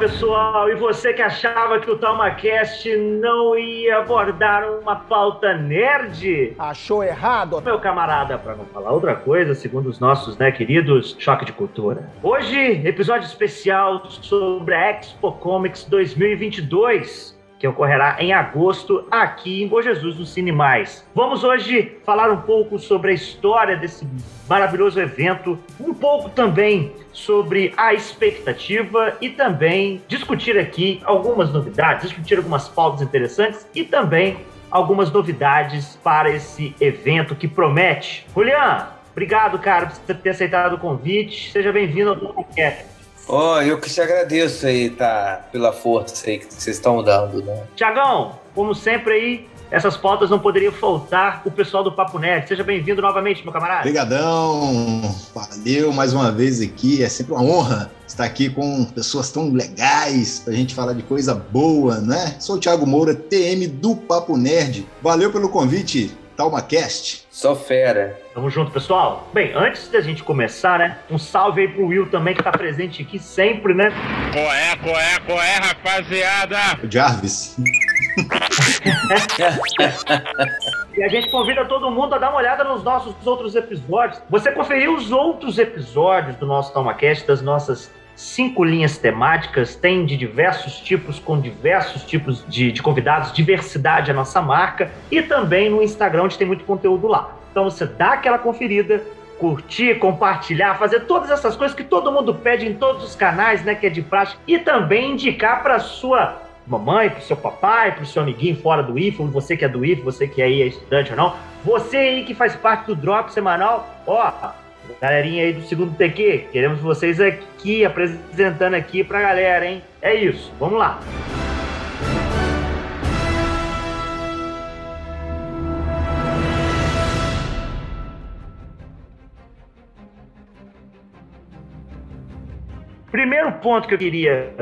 Pessoal, e você que achava que o TalmaCast não ia abordar uma pauta nerd? Achou errado? Meu camarada, para não falar outra coisa, segundo os nossos né, queridos Choque de Cultura. Hoje, episódio especial sobre a Expo Comics 2022, que ocorrerá em agosto aqui em Bom Jesus, no Cine Mais. Vamos hoje falar um pouco sobre a história desse maravilhoso evento, um pouco também sobre a expectativa e também discutir aqui algumas novidades, discutir algumas pautas interessantes e também algumas novidades para esse evento que promete. Julian, obrigado, cara, por ter aceitado o convite. Seja bem-vindo ao podcast. Ó, eu que te agradeço aí, tá? Pela força aí que vocês estão dando, né? Tiagão, como sempre aí, essas pautas não poderiam faltar o pessoal do Papo Nerd. Seja bem-vindo novamente, meu camarada. Obrigadão, valeu mais uma vez aqui. É sempre uma honra estar aqui com pessoas tão legais pra gente falar de coisa boa, né? Sou o Thiago Moura, TM do Papo Nerd. Valeu pelo convite, TalmaCast. Só fera. Tamo junto, pessoal. Bem, antes da gente começar, né? Um salve aí pro Will também, que tá presente aqui sempre, né? Coé, coé, coé, rapaziada! O Jarvis. E a gente convida todo mundo a dar uma olhada nos nossos outros episódios. Você conferiu os outros episódios do nosso TalmaCast, das nossas cinco linhas temáticas, tem de diversos tipos, com diversos tipos de, de convidados, diversidade é a nossa marca, e também no Instagram, onde tem muito conteúdo lá. Então você dá aquela conferida, curtir, compartilhar, fazer todas essas coisas que todo mundo pede em todos os canais, né, que é de praxe, e também indicar para sua mamãe, pro seu papai, pro seu amiguinho fora do IFO, você que é do IFO, você que aí é estudante ou não, você aí que faz parte do Drop semanal, ó, galerinha aí do segundo TQ, queremos vocês aqui, apresentando aqui pra galera, hein? É isso, vamos lá. Primeiro ponto que eu queria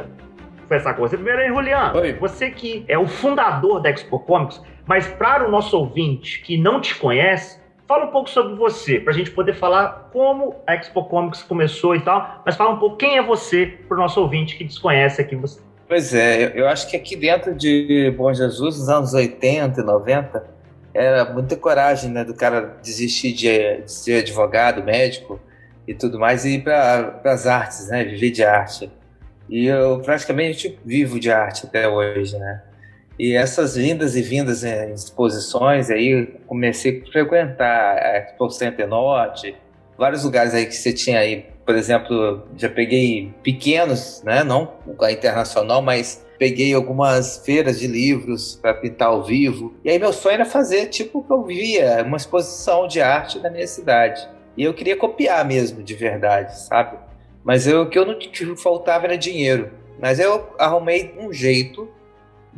conversar com você. Primeiro aí, Juliano. Oi. Você que é o fundador da Expo Comics, mas para o nosso ouvinte que não te conhece, fala um pouco sobre você, para a gente poder falar como a Expo Comics começou e tal, mas fala um pouco quem é você para o nosso ouvinte que desconhece aqui você. Pois é, eu- acho que aqui dentro de Bom Jesus, nos anos 80 e 90, era muita coragem né, do cara desistir de, de ser advogado, médico e tudo mais e ir para as artes, né, viver de arte. E eu praticamente vivo de arte até hoje, né? E essas vindas e vindas em exposições, aí comecei a frequentar a Expo Center Norte, vários lugares aí que você tinha aí, por exemplo, já peguei pequenos, né, não a internacional, mas peguei algumas feiras de livros para pintar ao vivo. E aí meu sonho era fazer tipo o que eu via, uma exposição de arte na minha cidade. E eu queria copiar mesmo, de verdade, sabe? Mas eu, o que eu não que faltava era dinheiro. Mas eu arrumei um jeito,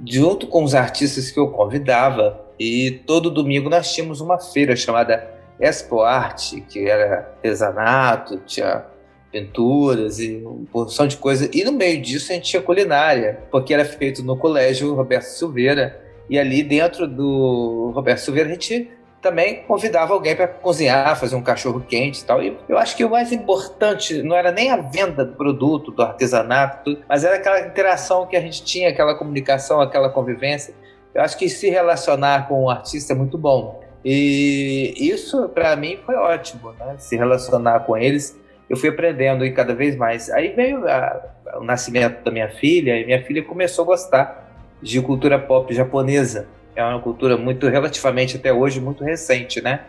junto com os artistas que eu convidava, e todo domingo nós tínhamos uma feira chamada Expo Arte, que era artesanato, tinha pinturas e uma porção de coisa. E no meio disso a gente tinha culinária, porque era feito no colégio Roberto Silveira. E ali dentro do Roberto Silveira a gente também convidava alguém para cozinhar, fazer um cachorro quente e tal. E eu acho que o mais importante não era nem a venda do produto, do artesanato, mas era aquela interação que a gente tinha, aquela comunicação, aquela convivência. Eu acho que se relacionar com o artista é muito bom. E isso, para mim, foi ótimo, né? Se relacionar com eles, eu fui aprendendo e cada vez mais. Aí veio a, o nascimento da minha filha, e minha filha começou a gostar de cultura pop japonesa. É uma cultura muito, relativamente até hoje, muito recente, né?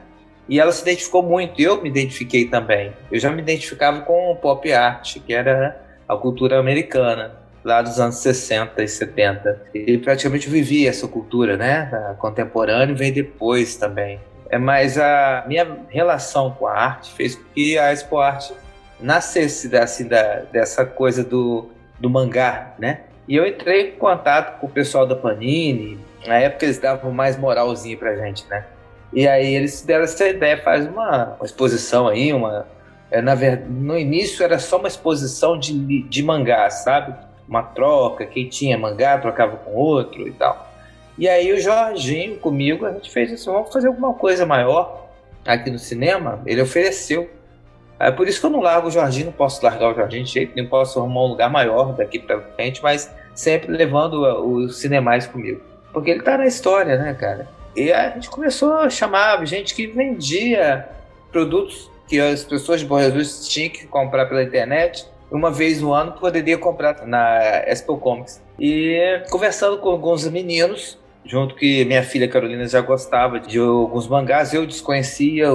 E ela se identificou muito, e eu me identifiquei também. Eu já me identificava com o pop art, que era a cultura americana, lá dos anos 60 e 70. E praticamente vivi essa cultura, né? A contemporânea veio depois também. É, mas a minha relação com a arte fez com que a Expo Arte nascesse assim, da, dessa coisa do, do mangá, né? E eu entrei em contato com o pessoal da Panini, na época eles davam mais moralzinho pra gente, né? E aí eles deram essa ideia, faz uma, uma exposição aí, uma... É, na verdade, no início era só uma exposição de, de mangá, sabe? Uma troca, quem tinha mangá trocava com outro e tal. E aí o Jorginho comigo, a gente fez isso, vamos fazer alguma coisa maior aqui no cinema. Ele ofereceu. É por isso que eu não largo o Jorginho, não posso largar o Jorginho de jeito, nem posso arrumar um lugar maior daqui para frente, mas sempre levando os cinemais comigo. Porque ele tá na história, né, cara? E a gente começou a chamar gente que vendia produtos que as pessoas de Bom Jesus tinham que comprar pela internet. Uma vez no ano poderia comprar na Expo Comics. E conversando com alguns meninos, junto que minha filha Carolina já gostava de alguns mangás, eu desconhecia,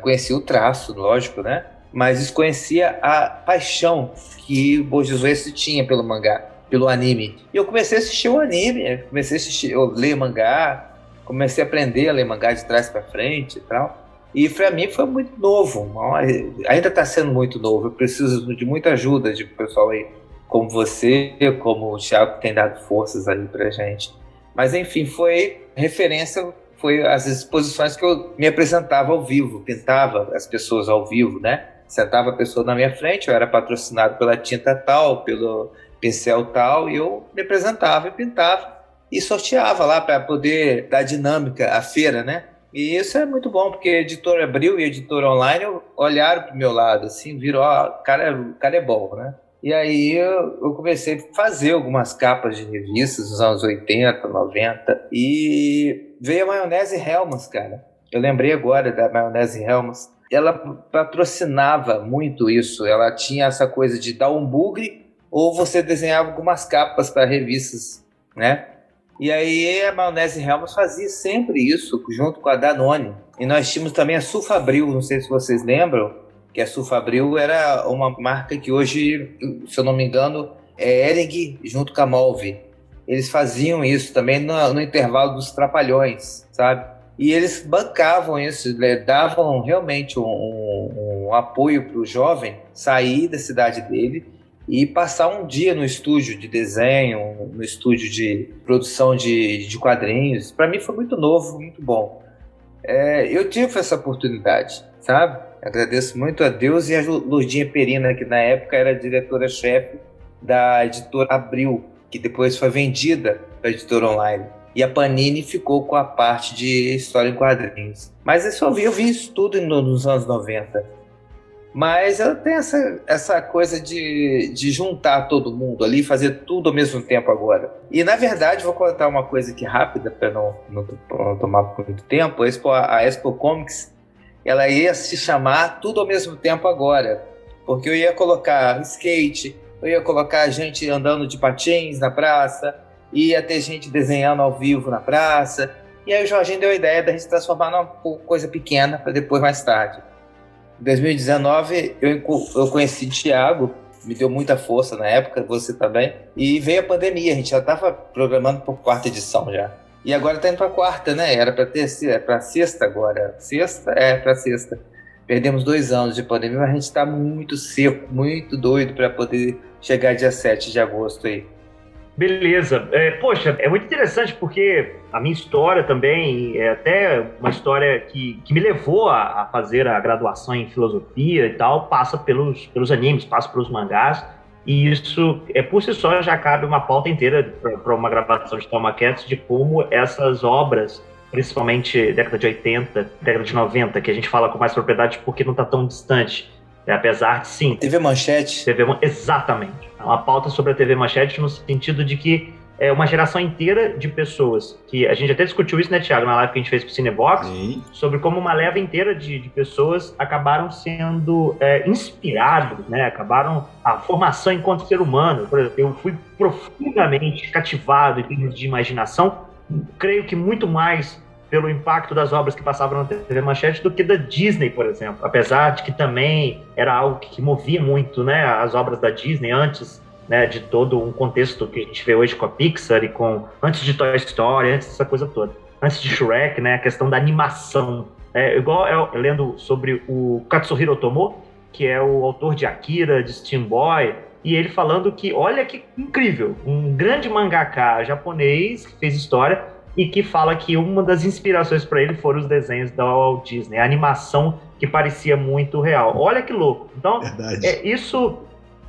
conhecia o traço, lógico, né? Mas desconhecia a paixão que o Bojizuesu tinha pelo mangá, pelo anime. E eu comecei a assistir o anime, comecei a assistir, eu ler mangá, comecei a aprender a ler mangá de trás para frente e tal. E para mim foi muito novo, ainda está sendo muito novo. Eu preciso de muita ajuda de pessoal aí como você, como o Thiago que tem dado forças aí para gente. Mas enfim, foi referência, foi as exposições que eu me apresentava ao vivo, pintava as pessoas ao vivo, né? Sentava a pessoa na minha frente, eu era patrocinado pela tinta tal, pelo pincel tal, e eu me apresentava e pintava e sorteava lá para poder dar dinâmica à feira, né? E isso é muito bom, porque a editora Abril e a editora online olharam para o meu lado, assim, viram, ó, o cara, o cara é bom, né? E aí eu, eu, comecei a fazer algumas capas de revistas dos anos 80, 90, e veio a maionese Helmas, cara. Eu lembrei agora da maionese Helmas. Ela patrocinava muito isso, ela tinha essa coisa de dar um bugre ou você desenhava algumas capas para revistas, né? E aí a Maionese Helmos fazia sempre isso, junto com a Danone. E nós tínhamos também a Sulfabril, não sei se vocês lembram, que a Sulfabril era uma marca que hoje, se eu não me engano, é Ering junto com a Molve. Eles faziam isso também no, no intervalo dos trapalhões, sabe? E eles bancavam isso, né? davam realmente um, um, um apoio para o jovem sair da cidade dele e passar um dia no estúdio de desenho, no estúdio de produção de, de quadrinhos. Para mim foi muito novo, muito bom. É, eu tive essa oportunidade, sabe? Agradeço muito a Deus e a Lourdinha Perina, que na época era diretora-chefe da editora Abril, que depois foi vendida para a editora online. E a Panini ficou com a parte de história em quadrinhos. Mas eu vi, eu vi isso tudo nos anos 90. Mas ela tem essa, essa coisa de, de juntar todo mundo ali, fazer tudo ao mesmo tempo agora. E na verdade, vou contar uma coisa aqui rápida para não, não, não, tomar muito tempo. A Expo, a Expo Comics ela ia se chamar Tudo ao mesmo tempo agora. Porque eu ia colocar skate, eu ia colocar gente andando de patins na praça, ia ter gente desenhando ao vivo na praça. E aí o Jorginho deu a ideia da gente transformar numa coisa pequena para depois mais tarde. Em 2019, eu, eu conheci Thiago, me deu muita força na época, você também. E veio a pandemia, a gente já estava programando para quarta edição já. E agora está indo para quarta, né? Era para ter, é para sexta agora. Sexta? É, para sexta. Perdemos dois anos de pandemia, mas a gente está muito seco, muito doido para poder chegar dia 7 de agosto aí. Beleza. É, poxa, é muito interessante porque a minha história também é até uma história que, que me levou a, a fazer a graduação em filosofia e tal, passa pelos, pelos animes, passa pelos mangás. E isso, é por si só, já cabe uma pauta inteira para uma gravação de Thelma Cats de como essas obras, principalmente década de 80, década de 90, que a gente fala com mais propriedade porque não está tão distante, é, apesar de sim. TV Manchete. TV, exatamente. É uma pauta sobre a TV Manchete no sentido de que é uma geração inteira de pessoas que a gente até discutiu isso, né, Thiago, na live que a gente fez com o Cinebox, Sim. sobre como uma leva inteira de, de pessoas acabaram sendo é, inspirados, né, acabaram a formação enquanto ser humano. Por exemplo, eu fui profundamente cativado em termos de imaginação, creio que muito mais pelo impacto das obras que passavam na TV Manchete do que da Disney, por exemplo. Apesar de que também era algo que movia muito, né, as obras da Disney antes, né, de todo um contexto que a gente vê hoje com a Pixar e com antes de Toy Story, antes dessa coisa toda. Antes de Shrek, né, a questão da animação é, igual eu, lendo sobre o Katsuhiro Otomo, que é o autor de Akira, de Steam Boy, e ele falando que, olha que incrível, um grande mangaka japonês que fez história e que fala que uma das inspirações para ele foram os desenhos da Walt Disney, a animação que parecia muito real. Olha que louco. Então, é, isso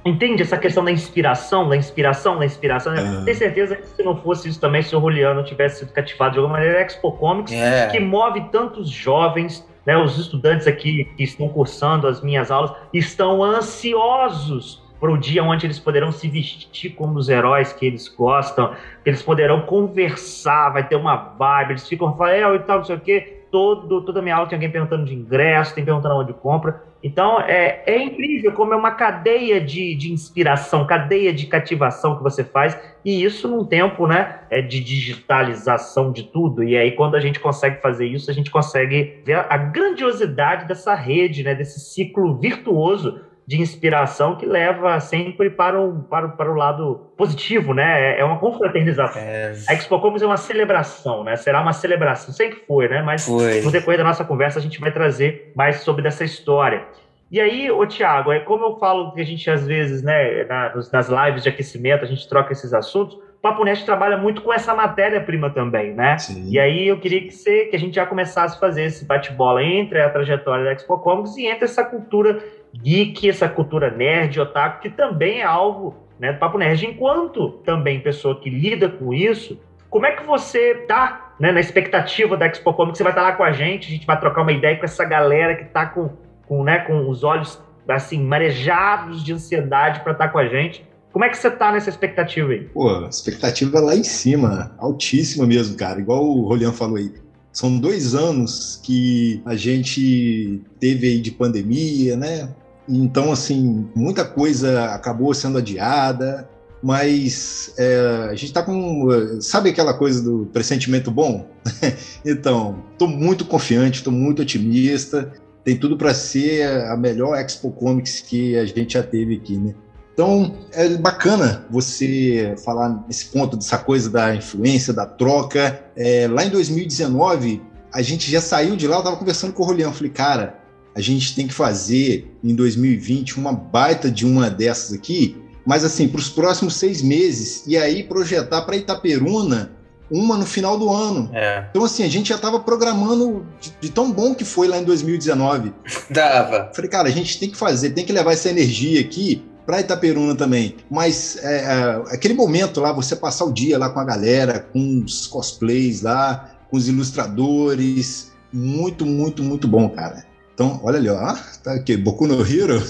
Entende essa questão da inspiração, da inspiração, da inspiração? Uhum. Tenho certeza que se não fosse isso também, se o Juliano tivesse sido cativado de alguma maneira, é Expo Comics, é. que move tantos jovens, né, os estudantes aqui que estão cursando as minhas aulas, estão ansiosos para o dia onde eles poderão se vestir como os heróis que eles gostam, que eles poderão conversar, vai ter uma vibe, eles ficam, Rafael e tal, não sei o quê, todo, toda a minha aula tem alguém perguntando de ingresso, tem perguntando onde compra. Então, é, é incrível como é uma cadeia de, de inspiração, cadeia de cativação que você faz, e isso num tempo né, é de digitalização de tudo. E aí, quando a gente consegue fazer isso, a gente consegue ver a grandiosidade dessa rede, né, desse ciclo virtuoso de inspiração que leva sempre para o, para, para o lado positivo, né? É, é uma confraternização. É... A Expo Comics é uma celebração, né? Será uma celebração. Sempre foi, né? Mas foi. no decorrer da nossa conversa a gente vai trazer mais sobre dessa história. E aí, ô Tiago, é como eu falo que a gente às vezes, né, nas lives de aquecimento, a gente troca esses assuntos, o Papo Nest trabalha muito com essa matéria-prima também, né? Sim. E aí eu queria que, você, que a gente já começasse a fazer esse bate-bola entre a trajetória da Expo Comics e entre essa cultura geek, essa cultura nerd, otaku, que também é algo né, do Papo Nerd. Enquanto também pessoa que lida com isso, como é que você tá né, na expectativa da Expo Comics? Você vai estar lá com a gente, a gente vai trocar uma ideia com essa galera que está com, com, né, com os olhos assim marejados de ansiedade para estar com a gente. Como é que você tá nessa expectativa aí? Pô, expectativa lá em cima, altíssima mesmo, cara. Igual o Rolian falou aí. São dois anos que a gente teve aí de pandemia, né? Então, assim, muita coisa acabou sendo adiada, mas é, a gente está com. Sabe aquela coisa do pressentimento bom? então, estou muito confiante, estou muito otimista. Tem tudo para ser a melhor Expo Comics que a gente já teve aqui, né? Então, é bacana você falar nesse ponto dessa coisa da influência, da troca. É, lá em 2019, a gente já saiu de lá, eu estava conversando com o Rolião, falei, cara, a gente tem que fazer em 2020 uma baita de uma dessas aqui, mas assim, para os próximos seis meses, e aí projetar para Itaperuna uma no final do ano. É. Então, assim, a gente já estava programando de, de, tão bom que foi lá em 2019. Dava. Falei, cara, a gente tem que fazer, tem que levar essa energia aqui para Itaperuna também. Mas é, é, aquele momento lá, você passar o dia lá com a galera, com os cosplays lá, com os ilustradores, muito, muito, muito bom, cara. Então, olha ali, ó, tá aqui, Boku no Hero.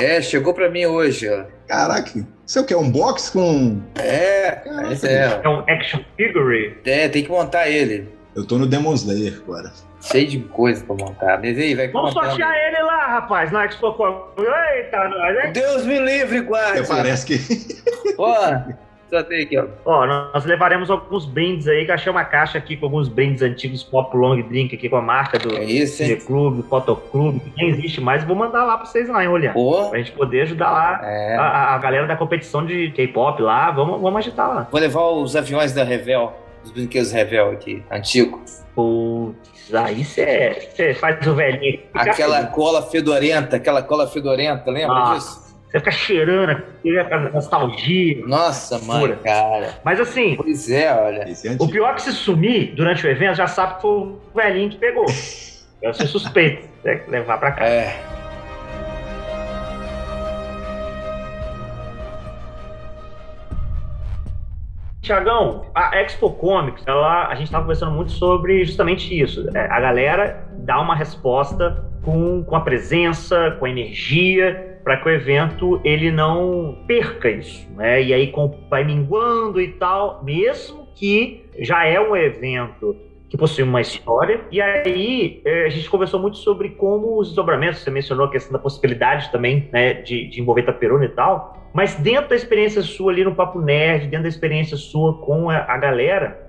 é, chegou para mim hoje, ó. Caraca, isso é o que? É um box com. É, é. É um action figure? É, tem que montar ele. Eu tô no Demon Slayer agora. Cheio de coisa pra montar. Mas aí, vai Vamos sortear ele lá, rapaz, na Expo Eita, nós, hein? Deus me livre, guarda. Parece que. Tem aqui, ó. Ó, nós levaremos alguns brindes aí, que achei uma caixa aqui com alguns brindes antigos, Pop Long Drink aqui com a marca do é isso, Clube, Fotoclube, que nem existe mais. Vou mandar lá pra vocês lá, hein, olhar. Pô. Pra gente poder ajudar lá é. a, a, galera da competição de K-pop lá. Vamos, vamos agitar lá. Vou levar os aviões da Revel, os brinquedos Revel aqui, antigo. Putz, aí você faz o velhinho. Aquela assim. cola fedorenta, aquela cola fedorenta, lembra Nossa. disso? Você fica cheirando aquela nostalgia. Nossa, mano, cara. Mas assim. Pois é, olha. É o pior é que se sumir durante o evento, já sabe que foi o velhinho que pegou. Eu sou suspeito. Tem que levar pra cá. É. Tiagão, a Expo Comics, ela, a gente estava conversando muito sobre justamente isso. É, a galera dá uma resposta com, com a presença, com a energia para que o evento ele não perca isso, né? E aí vai minguando e tal, mesmo que já é um evento que possui uma história. E aí é, a gente conversou muito sobre como os desdobramentos, você mencionou a questão da possibilidade também, né, de, de envolver Taperuna e tal. Mas dentro da experiência sua ali no Papo Nerd, dentro da experiência sua com a, a galera,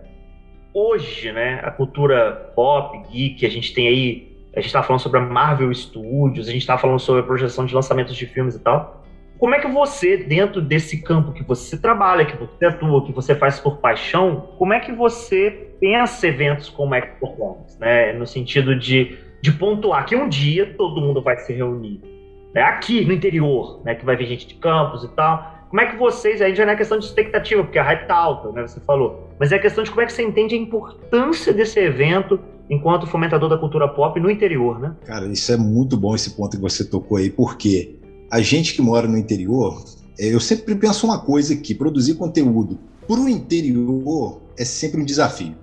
hoje, né, a cultura pop, geek, a gente tem aí a gente estava falando sobre a Marvel Studios, a gente estava falando sobre a projeção de lançamentos de filmes e tal. Como é que você, dentro desse campo que você trabalha, que você atua, que você faz por paixão, como é que você pensa eventos como Expo Comics, né? No sentido de, de pontuar que um dia todo mundo vai se reunir. Né? Aqui no interior, né? Que vai vir gente de campos e tal. Como é que vocês, aí já não é questão de expectativa, porque a hype tá alta, né? Você falou. Mas é questão de como é que você entende a importância desse evento enquanto fomentador da cultura pop no interior, né? Cara, isso é muito bom esse ponto que você tocou aí, porque a gente que mora no interior, é, eu sempre penso uma coisa que produzir conteúdo para o interior é sempre um desafio.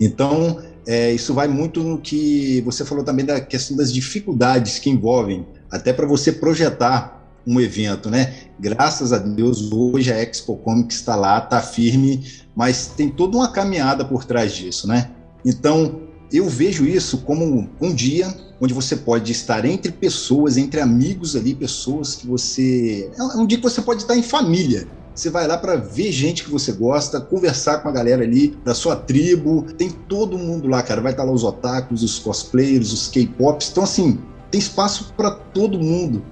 Então, é, isso vai muito no que você falou também da questão das dificuldades que envolvem, até para você projetar um evento, né? Graças a Deus, hoje a Expo Comics está lá, está firme, mas tem toda uma caminhada por trás disso, né? Então, eu vejo isso como um dia onde você pode estar entre pessoas, entre amigos ali, pessoas que você. É um dia que você pode estar em família. Você vai lá para ver gente que você gosta, conversar com a galera ali da sua tribo. Tem todo mundo lá, cara. Vai estar lá os otakus, os cosplayers, os K-pops. Então, assim, tem espaço para todo mundo.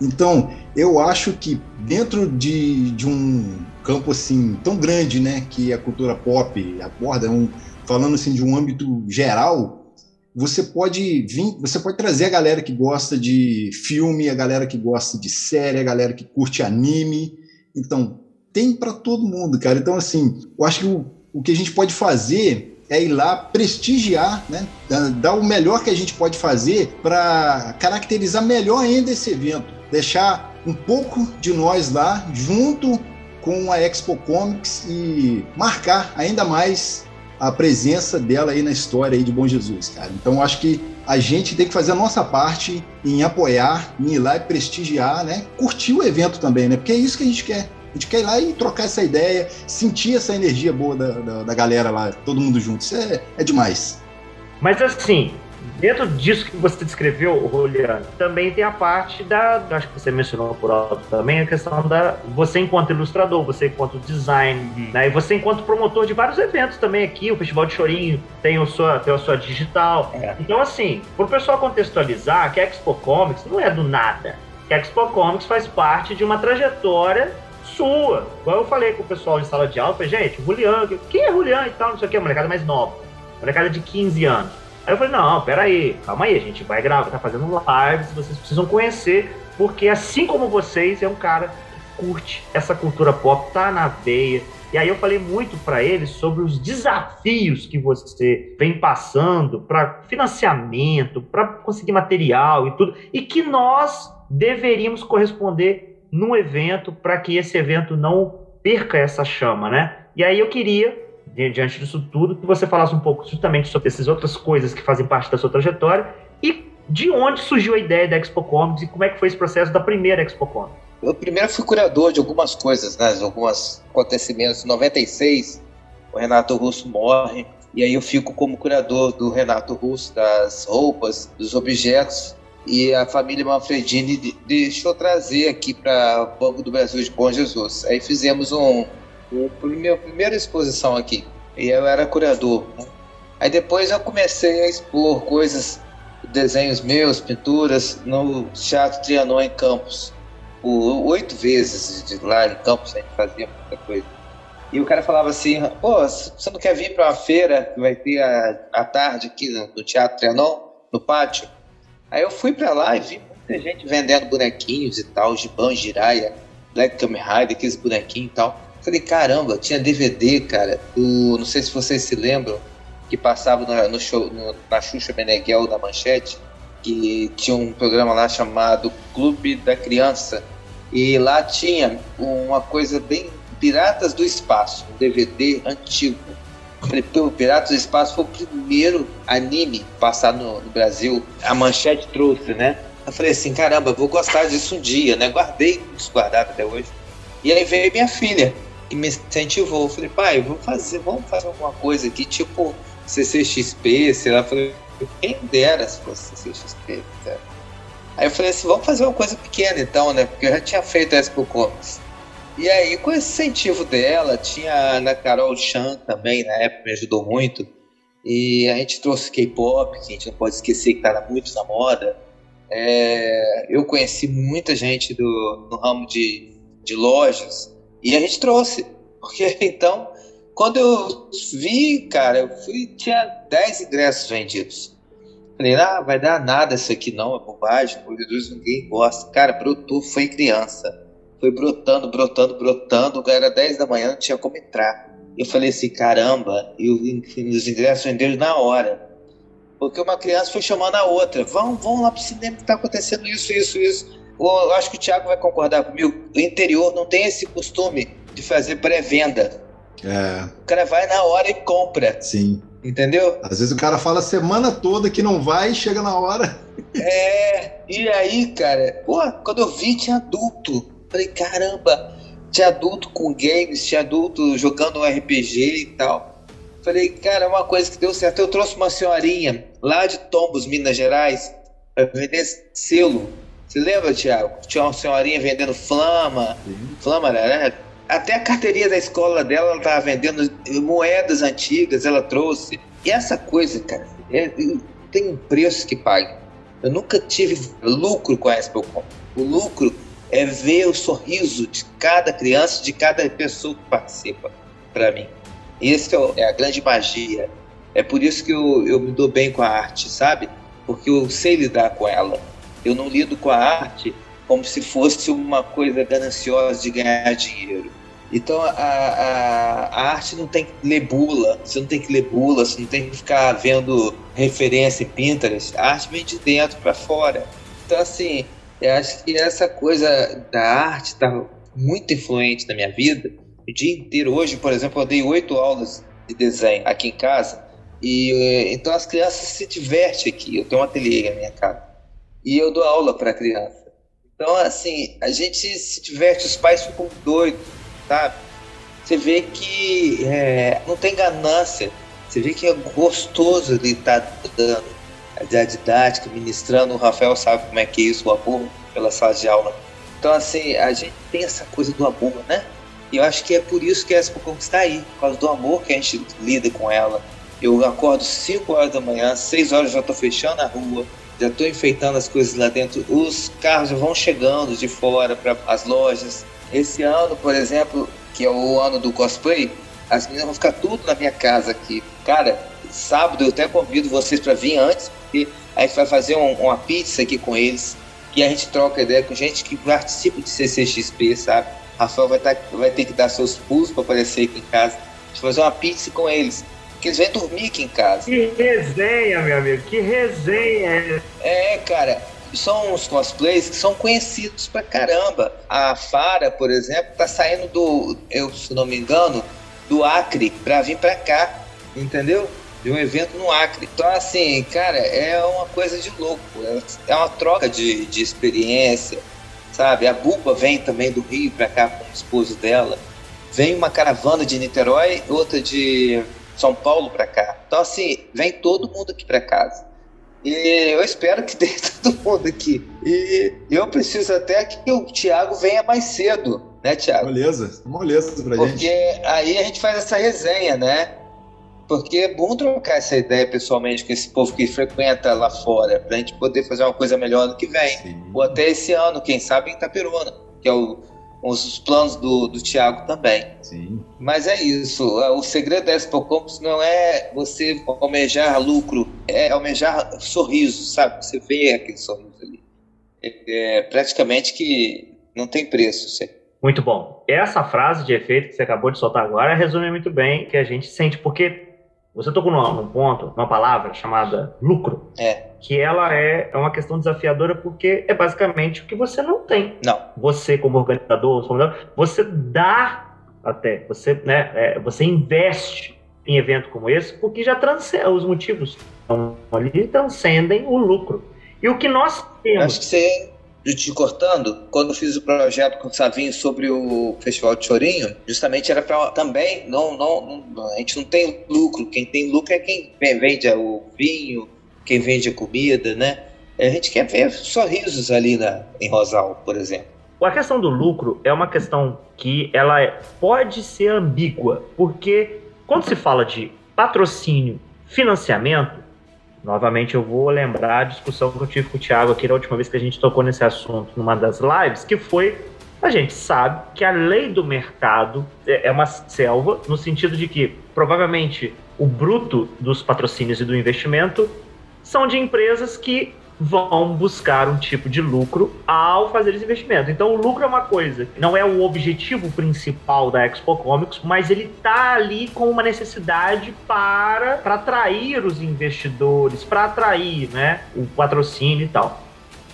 Então, eu acho que dentro de, de um campo assim tão grande, né, que a cultura pop aborda, um, falando assim de um âmbito geral, você pode vir, você pode trazer a galera que gosta de filme, a galera que gosta de série, a galera que curte anime. Então, tem para todo mundo, cara. Então, assim, eu acho que o, o que a gente pode fazer é ir lá prestigiar, né? Dar o melhor que a gente pode fazer para caracterizar melhor ainda esse evento, deixar um pouco de nós lá junto com a Expo Comics e marcar ainda mais a presença dela aí na história aí de Bom Jesus, cara. Então acho que a gente tem que fazer a nossa parte em apoiar, em ir lá e prestigiar, né? Curtir o evento também, né? Porque é isso que a gente quer. A gente quer ir lá e trocar essa ideia, sentir essa energia boa da, da, da galera lá, todo mundo junto. Isso é, é demais. Mas assim, Dentro disso que você descreveu, Juliano, também tem a parte da. Acho que você mencionou por alto também, a questão da. Você enquanto ilustrador, você enquanto design, uhum. né? E você enquanto promotor de vários eventos também aqui, o Festival de Chorinho, tem, o sua, tem a sua digital. É. Então, assim, para o pessoal contextualizar, que a Expo Comics não é do nada. Que a Expo Comics faz parte de uma trajetória sua. Igual eu falei com o pessoal em sala de aula, falei, gente, Juliano, quem é Juliano e tal, não sei o que, molecada mais nova. Molecada de 15 anos. Aí eu falei, não, peraí, calma aí, a gente vai gravar, tá fazendo lives, vocês precisam conhecer, porque assim como vocês, é um cara que curte essa cultura pop, tá na veia. E aí eu falei muito para eles sobre os desafios que você vem passando para financiamento, para conseguir material e tudo, e que nós deveríamos corresponder num evento para que esse evento não perca essa chama, né? E aí eu queria diante disso tudo, que você falasse um pouco justamente sobre essas outras coisas que fazem parte da sua trajetória e de onde surgiu a ideia da Expo Comics e como é que foi esse processo da primeira Expo Comics. Eu primeiro fui curador de algumas coisas, né, de alguns acontecimentos. Em 96, o Renato Russo morre, e aí eu fico como curador do Renato Russo, das roupas, dos objetos, e a família Manfredini deixou trazer aqui para o Banco do Brasil de Bom Jesus. Aí fizemos um, minha primeira exposição aqui. E eu era curador. Né? Aí depois eu comecei a expor coisas, desenhos meus, pinturas, no Teatro Trianon em Campos. Por oito vezes de lá em Campos a gente fazia muita coisa. E o cara falava assim: pô, você não quer vir para uma feira que vai ter à tarde aqui no, no Teatro Trianon, no pátio? Aí eu fui para lá e vi muita gente vendendo bonequinhos e tal, gibão, giraia, Black Kamen Rider, aqueles bonequinhos e tal. Falei, caramba, tinha DVD, cara, do, não sei se vocês se lembram, que passava no, no show, no, na Xuxa Meneghel da Manchete, que tinha um programa lá chamado Clube da Criança, e lá tinha uma coisa bem Piratas do Espaço, um DVD antigo. Falei, Piratas do Espaço foi o primeiro anime passado no, no Brasil. A Manchete trouxe, né? Eu falei assim, caramba, vou gostar disso um dia, né? Guardei, isso guardado até hoje. E aí veio minha filha e me incentivou. Eu falei, pai, vamos fazer, vamos fazer alguma coisa aqui, tipo CCXP, sei lá. Eu falei, quem dera se fosse CCXP. Cara. Aí eu falei assim, vamos fazer uma coisa pequena então, né? Porque eu já tinha feito a Expo Comics. E aí, com esse incentivo dela, tinha a Ana Carol Chan também, na época, me ajudou muito. E a gente trouxe K-pop, que a gente não pode esquecer que estava muito na moda. É, eu conheci muita gente do, no ramo de, de lojas e a gente trouxe. Porque então, quando eu vi, cara, eu fui, tinha 10 ingressos vendidos. Falei, ah, vai dar nada isso aqui não, é bobagem, por Deus, ninguém gosta. Cara, brotou, foi criança. Foi brotando, brotando, brotando. Era 10 da manhã, não tinha como entrar. Eu falei assim, caramba, e os ingressos venderam na hora. Porque uma criança foi chamando a outra. Vão, vão lá pro cinema que tá acontecendo isso, isso, isso. Eu acho que o Thiago vai concordar comigo. O interior não tem esse costume de fazer pré-venda. É. O cara vai na hora e compra. Sim. Entendeu? Às vezes o cara fala a semana toda que não vai e chega na hora. É, e aí, cara, pô, quando eu vi tinha adulto. Falei, caramba, tinha adulto com games, tinha adulto jogando um RPG e tal. Falei, cara, é uma coisa que deu certo. Eu trouxe uma senhorinha lá de Tombos, Minas Gerais, para vender selo. Você lembra, Tiago? Tinha uma senhorinha vendendo flama. Sim. Flama, né? Até a carteirinha da escola dela, ela tava vendendo moedas antigas, ela trouxe. E essa coisa, cara, é, tem um preço que paga. Eu nunca tive lucro com a Expelcom. O lucro é ver o sorriso de cada criança, de cada pessoa que participa, para mim. Esse é, é, a grande magia. É por isso que eu, eu me dou bem com a arte, sabe? Porque eu sei lidar com ela. Eu não lido com a arte como se fosse uma coisa gananciosa de ganhar dinheiro. Então a, a, a, arte não tem que ler bula, você não tem que ler bula, você não tem que ficar vendo referência em Pinterest. A arte vem de dentro para fora. Então, assim, eu acho que essa coisa da arte está muito influente na minha vida. O dia inteiro. Hoje, por exemplo, eu dei oito aulas de desenho aqui em casa. E eh, então as crianças se divertem aqui. Eu tenho um ateliê na minha casa. E eu dou aula para criança. Então, assim, a gente se diverte, os pais ficam doidos sabe? Você vê que é, não tem ganância, você vê que é gostoso ele estar tá dando a didática, ministrando. O Rafael sabe como é que é isso, o amor pela sala de aula. Então, assim, a gente tem essa coisa do amor, né? E eu acho que é por isso que a Expo está aí, por causa do amor que a gente lida com ela. Eu acordo 5 horas da manhã, 6 horas já estou fechando a rua, já estou enfeitando as coisas lá dentro. Os carros já vão chegando de fora para as lojas. Esse ano, por exemplo, que é o ano do cosplay, as meninas vão ficar tudo na minha casa aqui. Cara, sábado eu até convido vocês para vir antes, porque a gente vai fazer um, uma pizza aqui com eles, e a gente troca ideia com gente que participa de CCXP, sabe? Rafael vai, tá, vai ter que dar seus pulos para aparecer aqui em casa. A gente vai fazer uma pizza com eles. Porque eles vêm dormir aqui em casa. Que resenha, meu amigo, que resenha. É, cara, são os cosplays que são conhecidos pra caramba. A Fara, por exemplo, tá saindo do, eu se não me engano, do Acre pra vir pra cá, entendeu? De um evento no Acre. Então, assim, cara, é uma coisa de louco. É uma troca de, de experiência, sabe? A Buba vem também do Rio pra cá com o esposo dela. Vem uma caravana de Niterói, outra de São Paulo pra cá. Então, assim, vem todo mundo aqui pra casa. E eu espero que tenha todo mundo aqui. E eu preciso até que o Thiago venha mais cedo, né, Thiago? Moleza, moleza pra Porque gente. Porque aí a gente faz essa resenha, né? Porque é bom trocar essa ideia pessoalmente com esse povo que frequenta lá fora, pra gente poder fazer uma coisa melhor no que vem. Sim. Ou até esse ano, quem sabe em Itaperuna, que é o os planos do, do Thiago também. Sim. Mas é isso. O segredo da Expo Campus não é você almejar lucro, é almejar sorriso, sabe? Você vê aquele sorriso ali. É, é praticamente que não tem preço. Você... Muito bom. Essa frase de efeito que você acabou de soltar agora resume muito bem o que a gente sente, porque você tocou num, num ponto, numa palavra chamada lucro. É. Que ela é, é uma questão desafiadora porque é basicamente o que você não tem. Não. Você, como organizador, você dá até, você, né, é, você investe em evento como esse porque já transcende, os motivos estão ali transcendem o lucro. E o que nós temos. Acho que você te cortando, quando eu fiz o projeto com o Savinho sobre o Festival de Chorinho, justamente era para também, não, não, não, a gente não tem lucro, quem tem lucro é quem vende o vinho, quem vende comida, né? A gente quer ver sorrisos ali na, em Rosal, por exemplo. A questão do lucro é uma questão que ela é, pode ser ambígua, porque quando se fala de patrocínio, financiamento, Novamente eu vou lembrar a discussão que eu tive com o Thiago aqui na última vez que a gente tocou nesse assunto numa das lives, que foi a gente sabe que a lei do mercado é, é uma selva, no sentido de que provavelmente o bruto dos patrocínios e do investimento são de empresas que vão buscar um tipo de lucro ao fazer esse investimento. Então, o lucro é uma coisa, não é o objetivo principal da Expo Comics, mas ele está ali com uma necessidade para, para atrair os investidores, para atrair né, o patrocínio e tal.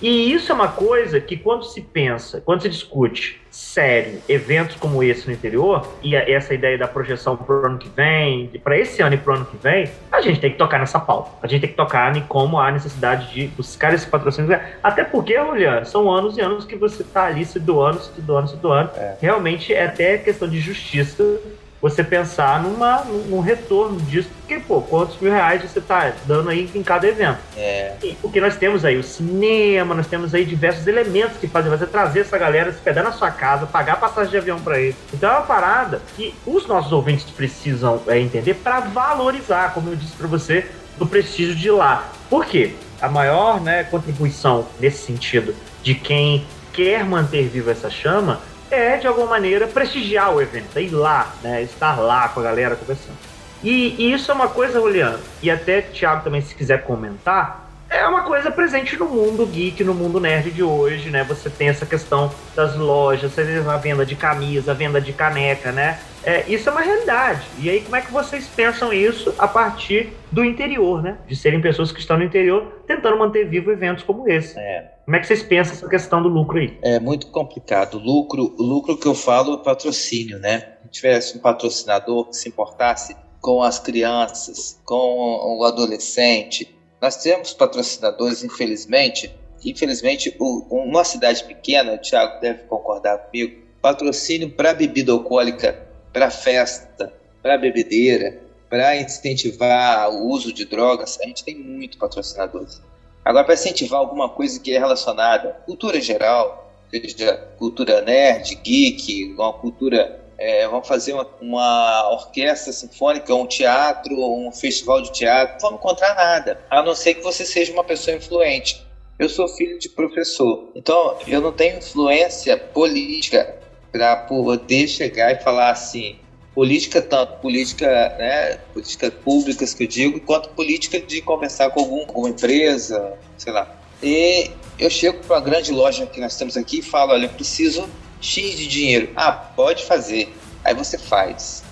E isso é uma coisa que quando se pensa, quando se discute sério eventos como esse no interior, e essa ideia da projeção para o ano que vem, para esse ano e para o ano que vem, a gente tem que tocar nessa pauta. A gente tem que tocar em como há necessidade de buscar esse patrocínio. Até porque, olha, são anos e anos que você está ali se doando, se doando, se doando. É. Realmente é até questão de justiça você pensar numa, num retorno disso, porque, pô, quantos mil reais você está dando aí em cada evento? É. E, porque nós temos aí o cinema, nós temos aí diversos elementos que fazem você trazer essa galera, se pegar na sua casa, pagar passagem de avião para eles. Então é uma parada que os nossos ouvintes precisam é, entender para valorizar, como eu disse para você, do prestígio de lá. Por quê? A maior né, contribuição nesse sentido de quem quer manter viva essa chama é, de alguma maneira, prestigiar o evento, é ir lá, né, estar lá com a galera conversando. E, e isso é uma coisa, Juliano, e até Thiago também, se quiser comentar, é uma coisa presente no mundo geek, no mundo nerd de hoje, né? Você tem essa questão das lojas, você tem a venda de camisa, a venda de caneca, né? É, isso é uma realidade. E aí, como é que vocês pensam isso a partir do interior, né? De serem pessoas que estão no interior tentando manter vivo eventos como esse. É. Como é que vocês pensam essa questão do lucro aí? É muito complicado. Lucro, lucro que eu falo é patrocínio, né? Se tivesse um patrocinador que se importasse com as crianças, com o adolescente. Nós temos patrocinadores, infelizmente. Infelizmente, uma cidade pequena, o Thiago deve concordar comigo, patrocínio para bebida alcoólica, para festa, para bebedeira, para incentivar o uso de drogas, a gente tem muito patrocinadores. Agora, para incentivar alguma coisa que é relacionada à cultura geral, seja cultura nerd, geek, uma cultura. É, vamos fazer uma, uma, orquestra sinfônica, um teatro, um festival de teatro, não vamos encontrar nada, a não ser que você seja uma pessoa influente. Eu sou filho de professor, então eu não tenho influência política para poder chegar e falar assim: política tanto política, né, políticas públicas que eu digo, quanto política de conversar com algum, alguma empresa, sei lá. E eu chego para a grande loja que nós temos aqui e falo, olha, eu preciso X de dinheiro. Ah, pode fazer. Aí você faz.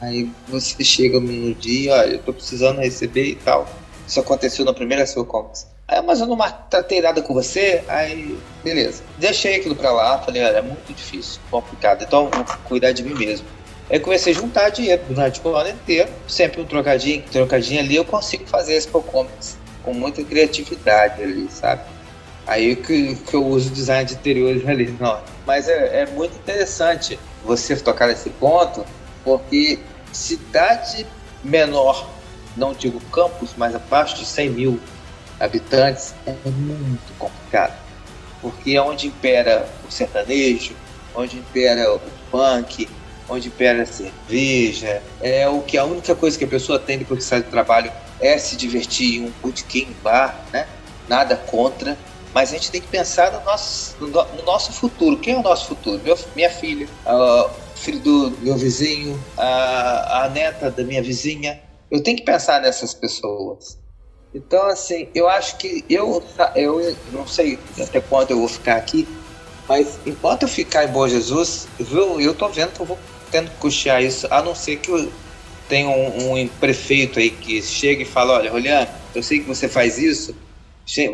Aí você chega no dia, olha, eu tô precisando receber e tal. Isso aconteceu na primeira sua compra. Aí, mas eu não tratei nada com você, aí beleza. Deixei aquilo para lá, falei, olha, é muito difícil, complicado, então vou cuidar de mim mesmo. Aí comecei a juntar dinheiro durante o ano inteiro, sempre um trocadinho, trocadinho ali, eu consigo fazer esse Comics com muita criatividade ali, sabe? Aí que, que eu uso design de interiores ali, não. Mas é, é muito interessante você tocar nesse ponto, porque cidade menor, não digo campus, mas abaixo de 100 mil habitantes, é muito complicado. Porque é onde impera o sertanejo, onde impera o punk, onde impera a cerveja, é o que a única coisa que a pessoa tem depois que sai do trabalho é se divertir um um bar, né? Nada contra, mas a gente tem que pensar no nosso, no, nosso futuro. Quem é o nosso futuro? Meu, minha filha, o filho do meu vizinho, a, a neta da minha vizinha. Eu tenho que pensar nessas pessoas. Então, assim, eu acho que eu, eu não sei até quando eu vou ficar aqui, mas enquanto eu ficar em Bom Jesus, eu, eu tô vendo que eu vou tendo que custear isso, a não ser que tenha um, um prefeito aí que chegue e fale, olha, Roliano, eu sei que você faz isso,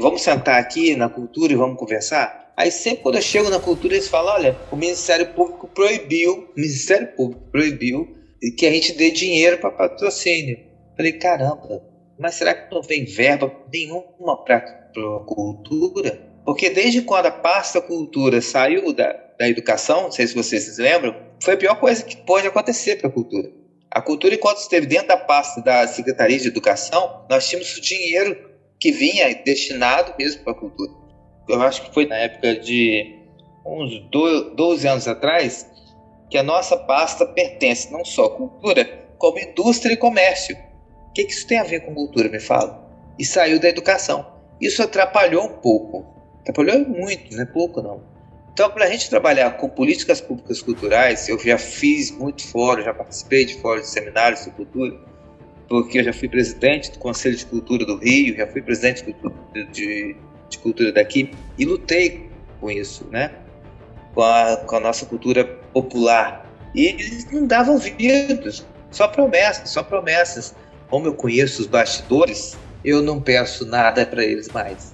vamos sentar aqui na cultura e vamos conversar? Aí sempre quando eu chego na cultura, eles falam, olha, o Ministério Público proibiu, o Ministério Público proibiu que a gente dê dinheiro para patrocínio. Falei, caramba, mas será que não vem verba nenhuma para a cultura? Porque desde quando a pasta cultura saiu da, da educação, não sei se vocês se lembram, foi a pior coisa que pode acontecer para a cultura. A cultura, enquanto esteve dentro da pasta da Secretaria de Educação, nós tínhamos o dinheiro que vinha destinado mesmo para a cultura. Eu acho que foi na época de uns 12 anos atrás que a nossa pasta pertence não só à cultura, como indústria e comércio. O que, que isso tem a ver com cultura, me fala? e saiu da educação. Isso atrapalhou um pouco. Atrapalhou muito, não é pouco não. Então, para a gente trabalhar com políticas públicas culturais, eu já fiz muito fórum, já participei de fóruns de seminários de cultura, porque eu já fui presidente do Conselho de Cultura do Rio, já fui presidente de, de, de cultura daqui e lutei com isso, né? Com a, com a nossa cultura popular. E eles não davam ouvidos, só promessas, só promessas. Como eu conheço os bastidores, eu não peço nada para eles mais.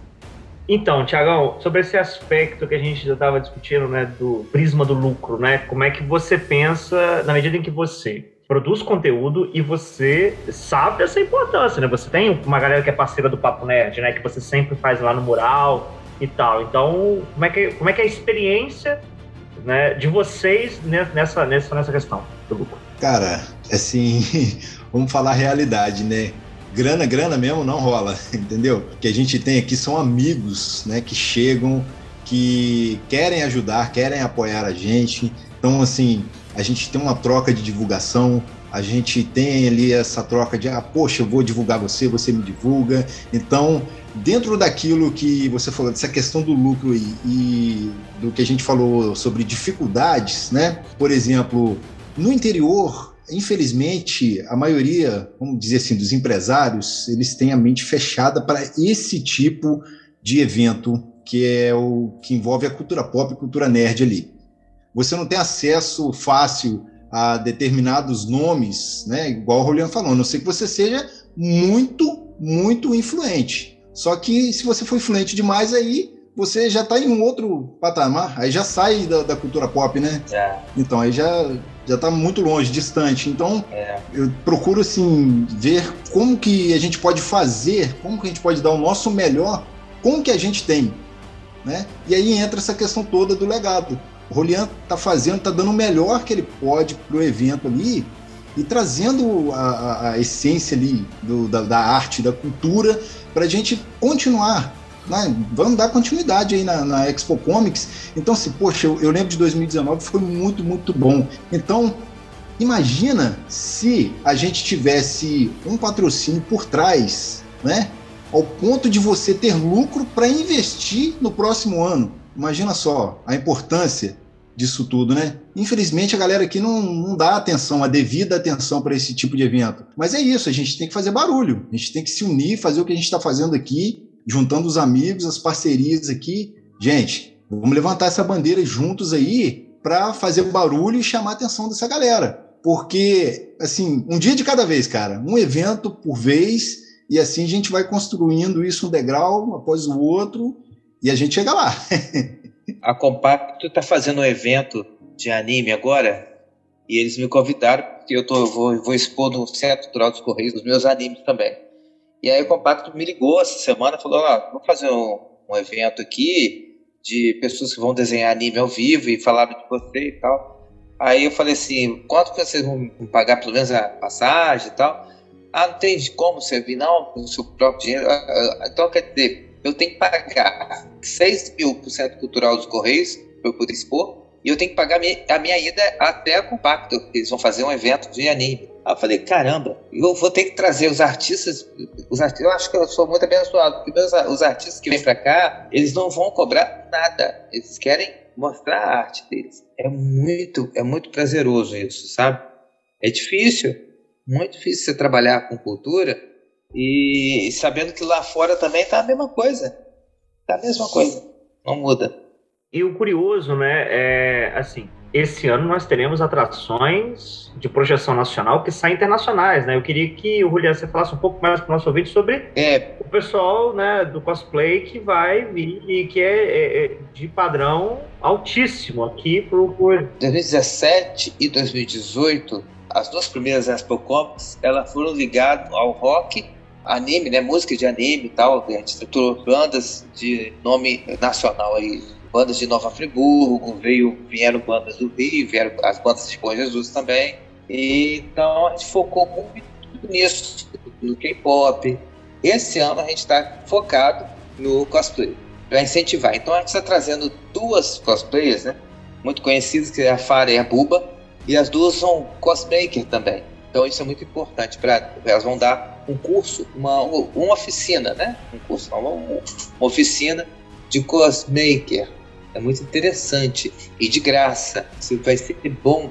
Então, Tiagão, sobre esse aspecto que a gente já estava discutindo, né, do prisma do lucro, né? Como é que você pensa na medida em que você produz conteúdo e você sabe dessa importância, né? Você tem uma galera que é parceira do Papo Nerd, né? Que você sempre faz lá no mural e tal. Então, como é que, como é, que é a experiência né, de vocês nessa, nessa, nessa questão do lucro? Cara, assim, vamos falar a realidade, né? Grana, grana mesmo não rola, entendeu? O que a gente tem aqui são amigos, né, que chegam, que querem ajudar, querem apoiar a gente. Então, assim, a gente tem uma troca de divulgação, a gente tem ali essa troca de, ah, poxa, eu vou divulgar você, você me divulga. Então, dentro daquilo que você falou, dessa questão do lucro e, e do que a gente falou sobre dificuldades, né? Por exemplo, no interior, infelizmente, a maioria, vamos dizer assim, dos empresários, eles têm a mente fechada para esse tipo de evento que é o que envolve a cultura pop e cultura nerd ali. Você não tem acesso fácil a determinados nomes, né? Igual o Rolian falou, a não sei que você seja muito, muito influente. Só que se você for influente demais, aí você já está em um outro patamar, aí já sai da, da cultura pop, né? É. Então aí já já está muito longe, distante. Então, é. eu procuro assim ver como que a gente pode fazer, como que a gente pode dar o nosso melhor com o que a gente tem, né? E aí entra essa questão toda do legado. O Rolian está fazendo, está dando o melhor que ele pode para o evento ali e trazendo a, a, a essência ali do, da, da arte, da cultura, para a gente continuar né, vamos dar continuidade aí na, na Expo Comics. Então, assim, poxa, eu, eu, lembro de 2019, foi muito, muito bom. Então, imagina se a gente tivesse um patrocínio por trás, né? Ao ponto de você ter lucro para investir no próximo ano. Imagina só a importância disso tudo, né? Infelizmente a galera aqui não, não dá atenção, a devida atenção para esse tipo de evento. Mas é isso, a gente tem que fazer barulho, a gente tem que se unir, fazer o que a gente está fazendo aqui juntando os amigos, as parcerias aqui. Gente, vamos levantar essa bandeira juntos aí para fazer barulho e chamar a atenção dessa galera. Porque, assim, um dia de cada vez, cara, um evento por vez, e assim a gente vai construindo isso um degrau após o outro, e a gente chega lá. a Compacto está fazendo um evento de anime agora, e eles me convidaram, porque eu tô, vou, vou expor no Centro Cultural dos Correios os meus animes também. E aí o Compacto me ligou essa semana falou: ah, vamos fazer um, um, evento aqui de pessoas que vão desenhar anime ao vivo e falar de você e tal. Aí eu falei assim: quanto que vocês vão pagar pelo menos a passagem e tal? Ah, não tem como você vir, não, com o seu próprio dinheiro. Ah, ah, então quer dizer, eu tenho que pagar 6 mil por cento cultural dos Correios para eu poder expor e eu tenho que pagar a minha, ida até a Compacto. Eles vão fazer um evento de anime. Aí eu falei, caramba, eu vou ter que trazer os artistas. Os artistas eu acho que eu sou muito abençoado, porque meus, os artistas que vêm para cá, eles não vão cobrar nada. Eles querem mostrar a arte deles. É muito, é muito prazeroso isso, sabe? É difícil, muito difícil você trabalhar com cultura e sabendo que lá fora também tá a mesma coisa. Tá a mesma coisa. Não muda. E o curioso, né, é assim, esse ano nós teremos atrações de projeção nacional que saem internacionais, né? Eu queria que o Juliano você falasse um pouco mais para o nosso ouvinte sobre é. o pessoal, né, do cosplay que vai vir e que é, é, é de padrão altíssimo aqui para o 2017 e 2018, as duas primeiras Expo Comics, elas foram ligadas ao rock anime, né, música de anime e tal, a gente bandas de nome nacional aí bandas de Nova Friburgo, veio, vieram bandas do Rio, vieram as bandas de Bom Jesus também. E, então a gente focou muito nisso, no K-pop. Esse ano a gente está focado no cosplay, para incentivar. Então a gente está trazendo duas cosplayers, né? Muito conhecidas, que é a Fara e a Buba, e as duas são cosmaker também. Então isso é muito importante para elas vão dar um curso, uma, uma oficina, né? Um curso, uma, uma oficina de cosmaker. É muito interessante e de graça. Isso vai ser bom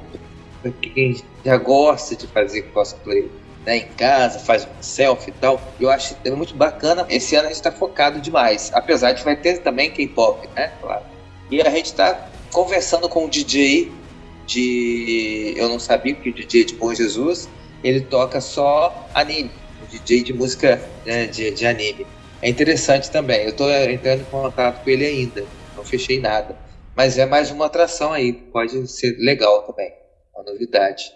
para quem já gosta de fazer cosplay. Né, em casa, faz um selfie e tal. Eu acho é muito bacana. Esse ano a gente está focado demais. Apesar de vai ter também K-pop, né? Claro. E a gente está conversando com o DJ de. Eu não sabia que o DJ de Bom Jesus ele toca só anime, o DJ de música né, de, de anime. É interessante também. Eu estou entrando em contato com ele ainda, fechei nada. Mas é mais uma atração aí, pode ser legal também, uma novidade.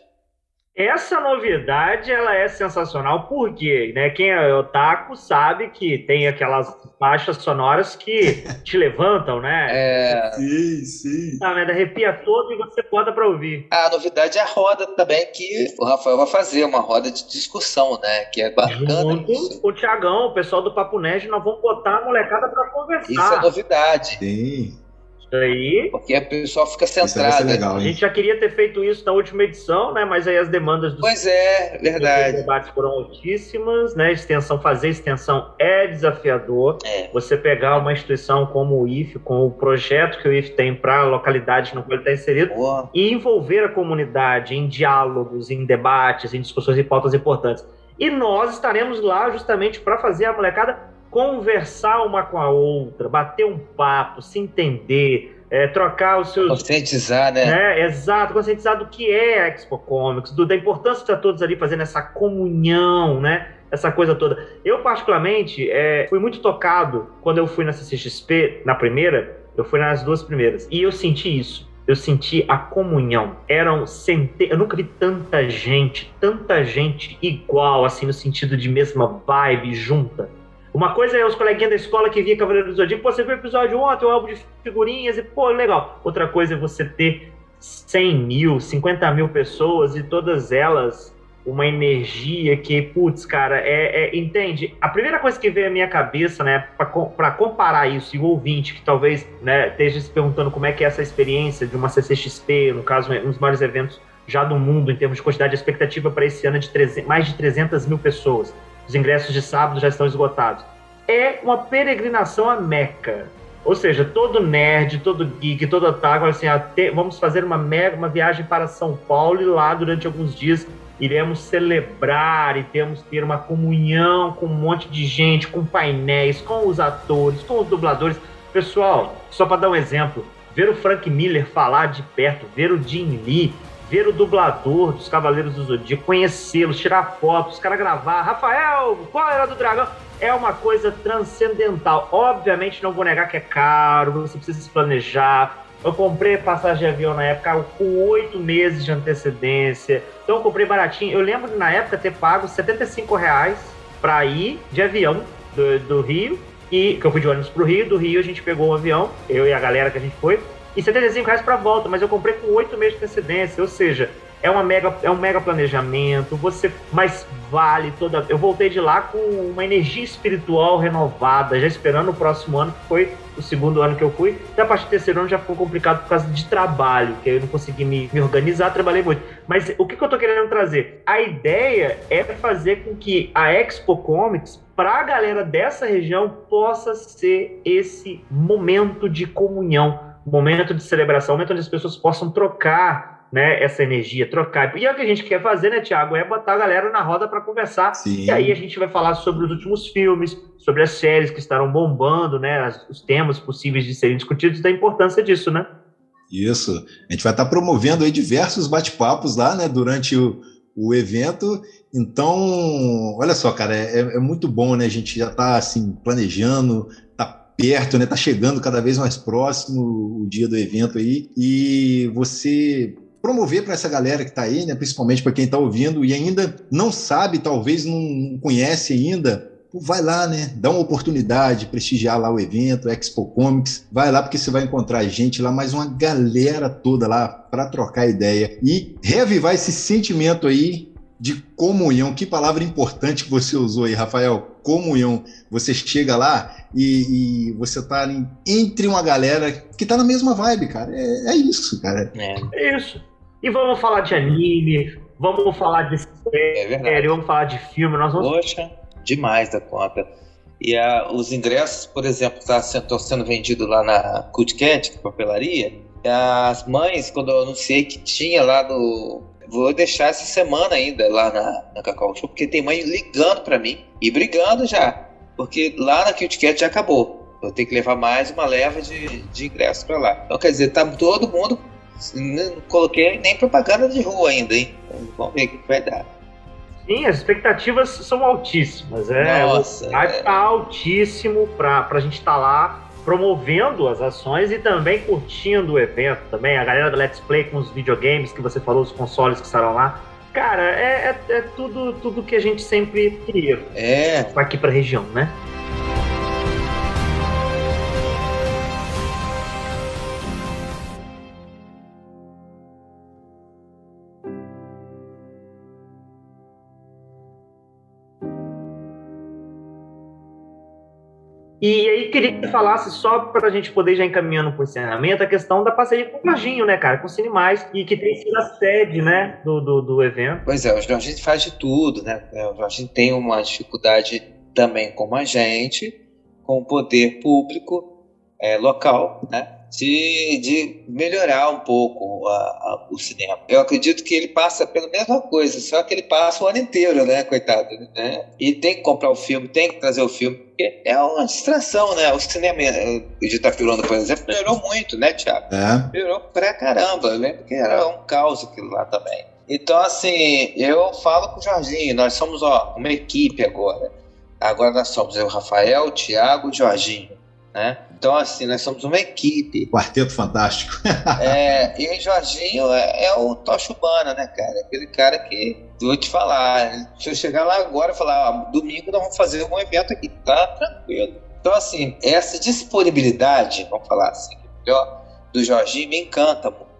Essa novidade ela é sensacional porque, né, quem é otaku sabe que tem aquelas faixas sonoras que te levantam, né? É. Sim, sim. Ah, mas arrepia todo e você bota para ouvir. A novidade é a roda também que o Rafael vai fazer, uma roda de discussão, né? Que é bacana. Junto isso. o Tiagão, o pessoal do Papo Nerd, nós vamos botar a molecada para conversar. Isso é novidade. Sim. Aí. Porque a pessoa fica ser centrada. legal, A gente já queria ter feito isso na última edição, né? Mas aí as demandas dos Pois é, Os verdade. debates foram altíssimas, né? Extensão, fazer extensão é desafiador. É. Você pegar uma instituição como o IF, com o projeto que o IF tem para a localidade no qual ele está inserido, Boa. e envolver a comunidade em diálogos, em debates, em discussões e pautas importantes. E nós estaremos lá justamente para fazer a molecada conversar uma com a outra, bater um papo, se entender, é, trocar os seus Conscientizar, né? né? Exato, conscientizar do que é a Expo Comics, do- da importância de todos ali fazendo essa comunhão, né? Essa coisa toda. Eu, particularmente, é, fui muito tocado quando eu fui na CCXP, na primeira, eu fui nas duas primeiras, e eu senti isso. Eu senti a comunhão. Eram centenas. Eu nunca vi tanta gente, tanta gente igual, assim, no sentido de mesma vibe, junta. Uma coisa é os coleguinhas da escola que via Cavaleiro do Zodíaco, pô, você viu o episódio ontem, o álbum de figurinhas, e pô, legal. Outra coisa é você ter 100 mil, 50 mil pessoas e todas elas uma energia que, putz, cara, é, é- entende? A primeira coisa que veio à minha cabeça, né, para comparar isso e o ouvinte que talvez né, esteja se perguntando como é que é essa experiência de uma CCXP, no caso, um dos maiores eventos já do mundo em termos de quantidade de expectativa para esse ano é de 300 mais de 300 mil pessoas. Os ingressos de sábado já estão esgotados. É uma peregrinação a Meca. Ou seja, todo nerd, todo geek, todo otaku, assim, até, vamos fazer uma mega uma viagem para São Paulo e lá durante alguns dias iremos celebrar e temos ter uma comunhão com um monte de gente, com painéis, com os atores, com os dubladores. Pessoal, só para dar um exemplo, ver o Frank Miller falar de perto, ver o Jim Lee, ver o dublador dos Cavaleiros do Zodíaco, conhecê-los, tirar fotos, os caras gravar, Rafael, qual era do dragão? É uma coisa transcendental. Obviamente não vou negar que é caro, você precisa se planejar, eu comprei passagem de avião na época com oito meses de antecedência. Então eu comprei baratinho. Eu lembro na época ter pago 75 reais para ir de avião do, do Rio. E que eu fui de ônibus pro Rio, do Rio a gente pegou um avião, eu e a galera que a gente foi, e 75 reais para volta, mas eu comprei com oito meses de antecedência, ou seja, é, uma mega, é um mega planejamento, você mas vale toda. Eu voltei de lá com uma energia espiritual renovada, já esperando o próximo ano, que foi o segundo ano que eu fui. E a partir do terceiro ano já ficou complicado por causa de trabalho, que eu não consegui me, me organizar, trabalhei muito. Mas o que, que eu tô querendo trazer? A ideia é fazer com que a Expo Comics, para a galera dessa região, possa ser esse momento de comunhão, momento de celebração, momento onde as pessoas possam trocar né, essa energia, trocar. E é o que a gente quer fazer, né, Tiago? É botar a galera na roda para conversar. Sim. E aí a gente vai falar sobre os últimos filmes, sobre as séries que estarão bombando, né, os temas possíveis de serem discutidos, da importância disso, né? Isso. A gente vai estar promovendo aí diversos bate-papos lá, né, durante o, o evento. Então, olha só, cara, é, é muito bom, né? A gente já está assim planejando, perto, né? Tá chegando cada vez mais próximo o dia do evento aí e você promover para essa galera que está aí, né? Principalmente para quem está ouvindo e ainda não sabe, talvez não conhece ainda. Vai lá, né? Dá uma oportunidade, prestigiar lá o evento, Expo Comics. Vai lá porque você vai encontrar gente lá, mais uma galera toda lá para trocar ideia e reavivar esse sentimento aí de comunhão. Que palavra importante que você usou aí, Rafael. Comunhão. Você chega lá e, e você tá ali entre uma galera que tá na mesma vibe, cara. É, é isso, cara. É. É isso. E vamos falar de anime, vamos falar de É verdade. série, vamos falar de filme, nós vamos. Poxa, demais da conta. E a- os ingressos, por exemplo, estão sendo, sendo vendido lá na Cult Cat, que é a papelaria. As mães, quando eu anunciei que tinha lá no. Vou deixar essa semana ainda lá na, na Cacau Show, porque tem mãe ligando pra mim e brigando já. Porque lá na Cat já acabou. Eu tenho que levar mais uma leva de, de ingressos pra lá. Então, quer dizer, tá todo mundo. Não coloquei nem propaganda de rua ainda, hein? Vamos ver o que vai dar. Sim, as expectativas são altíssimas. É, Nossa, o hype é. tá altíssimo pra, pra gente estar lá promovendo as ações e também curtindo o evento também. A galera do Let's Play com os videogames que você falou, os consoles que estarão lá. Cara, é, é, é tudo, tudo que a gente sempre queria É, aqui pra região, né? E aí queria que falasse só para a gente poder já encaminhando para o encerramento a questão da parceria com o Jorginho, né, cara, com o Cinemais, e que tem sido a sede, né, do, do, do evento. Pois é, o Jorginho faz de tudo, né? O Jorginho tem uma dificuldade também como a gente, com o poder público é, local, né? De, de melhorar um pouco a- a- o cinema. Eu acredito que ele passa pela mesma coisa, só que ele passa o ano inteiro, né, coitado? Né? E tem que comprar o filme, tem que trazer o filme, porque é uma distração, né? O cinema eh, de Itapirona, por exemplo, melhorou muito, né, Thiago? É. Virou pra caramba, eu lembro que era um caos aquilo lá também. Então, assim, eu falo com o Jorginho, nós somos ó, uma equipe agora. Agora nós somos eu, Rafael, o Thiago e o Jorginho, né? Então, assim, nós somos uma equipe. Quarteto fantástico. É, e o Jorginho é, é o Tocha Urbana, né, cara? Aquele cara que, vou te falar, se eu chegar lá agora e falar, ah, domingo nós vamos fazer um evento aqui, tá tranquilo. Então, assim, essa disponibilidade, vamos falar assim, melhor, do Jorginho me encanta muito.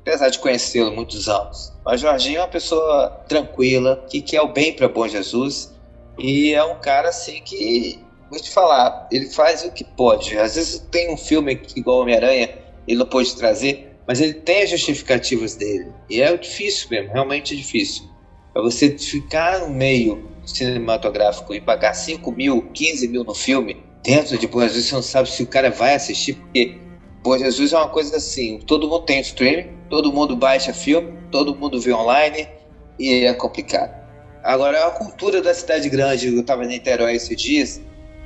Apesar de conhecê-lo muitos anos. Mas o Jorginho é uma pessoa tranquila, que quer o bem para Bom Jesus. E é um cara, assim, que, vou te falar, ele faz o que pode. Às vezes tem um filme que, igual Homem-Aranha, ele não pôde trazer, mas ele tem as justificativas dele. E é difícil mesmo, realmente é difícil. Para você ficar no meio cinematográfico e pagar 5 mil, 15 mil no filme, dentro de Bom Jesus, você não sabe se o cara vai assistir, porque Bom Jesus é uma coisa assim: todo mundo tem streaming, todo mundo baixa filme, todo mundo vê online, e é complicado. Agora, a cultura da cidade grande, eu estava em Niterói esses dias,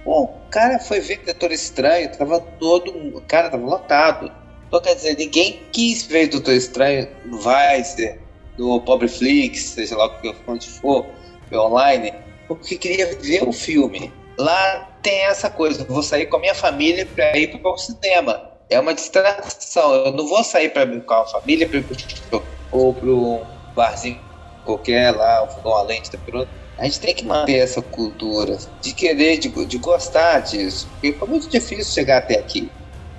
Bom, o cara foi ver Doutor Estranho, tava todo cara, tava lotado. Então quer dizer, ninguém quis ver Doutor Estranho no Vice, no Pobre Flix, seja lá onde for, ver online, porque queria ver o filme. Lá tem essa coisa, vou sair com a minha família para ir para o cinema. É uma distração, eu não vou sair para com a família pra ir pro ou para um barzinho qualquer lá, um fogão a lente, tá pronto. A gente tem que manter essa cultura de querer, de, de gostar disso. Porque foi muito difícil chegar até aqui.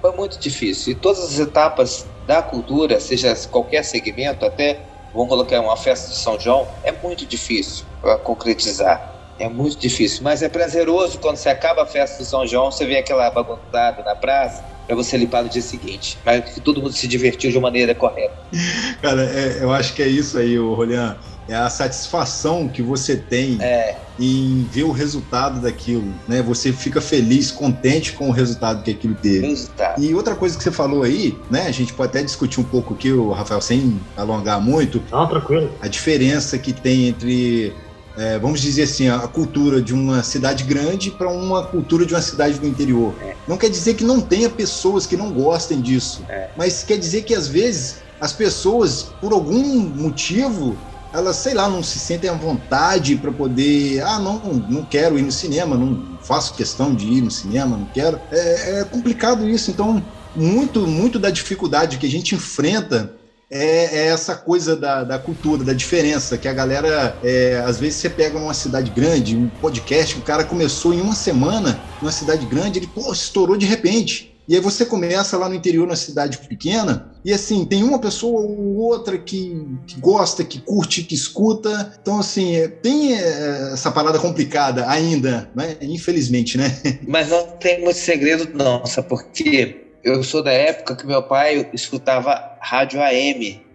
Foi muito difícil. E todas as etapas da cultura, seja qualquer segmento, até vamos colocar uma festa de São João, é muito difícil para concretizar. É muito difícil, mas é prazeroso quando você acaba a festa de São João, você vê aquela bagunçada na praça, para você limpar no dia seguinte. Mas que todo mundo se divertiu de uma maneira correta. Cara, é, eu acho que é isso aí, o Rolian. É a satisfação que você tem É, em ver o resultado daquilo, né? Você fica feliz, contente com o resultado que aquilo teve. resultado. E outra coisa que você falou aí, né? A gente pode até discutir um pouco aqui, o Rafael, sem alongar muito, Não, tranquilo. a diferença que tem entre, é, vamos dizer assim, a cultura de uma cidade grande para uma cultura de uma cidade do interior. Não quer dizer que não tenha pessoas que não gostem disso, É. mas quer dizer que às vezes as pessoas, por algum motivo, elas, sei lá, não se sentem à vontade para poder, ah, não, não quero ir no cinema, não faço questão de ir no cinema, não quero. É, é complicado isso, então muito, muito da dificuldade que a gente enfrenta é, é essa coisa da, da cultura, da diferença, que a galera, é, às vezes você pega numa cidade grande, um podcast, o cara começou em uma semana, numa cidade grande, ele, pô, estourou de repente. E aí você começa lá no interior, na cidade pequena, e assim, tem uma pessoa ou outra que, que gosta, que curte, que escuta. Então, assim, é, tem é, essa parada complicada ainda, né? Infelizmente, né? Mas não tem muito segredo, não, sabe por quê? Eu sou da época que meu pai escutava rádio AM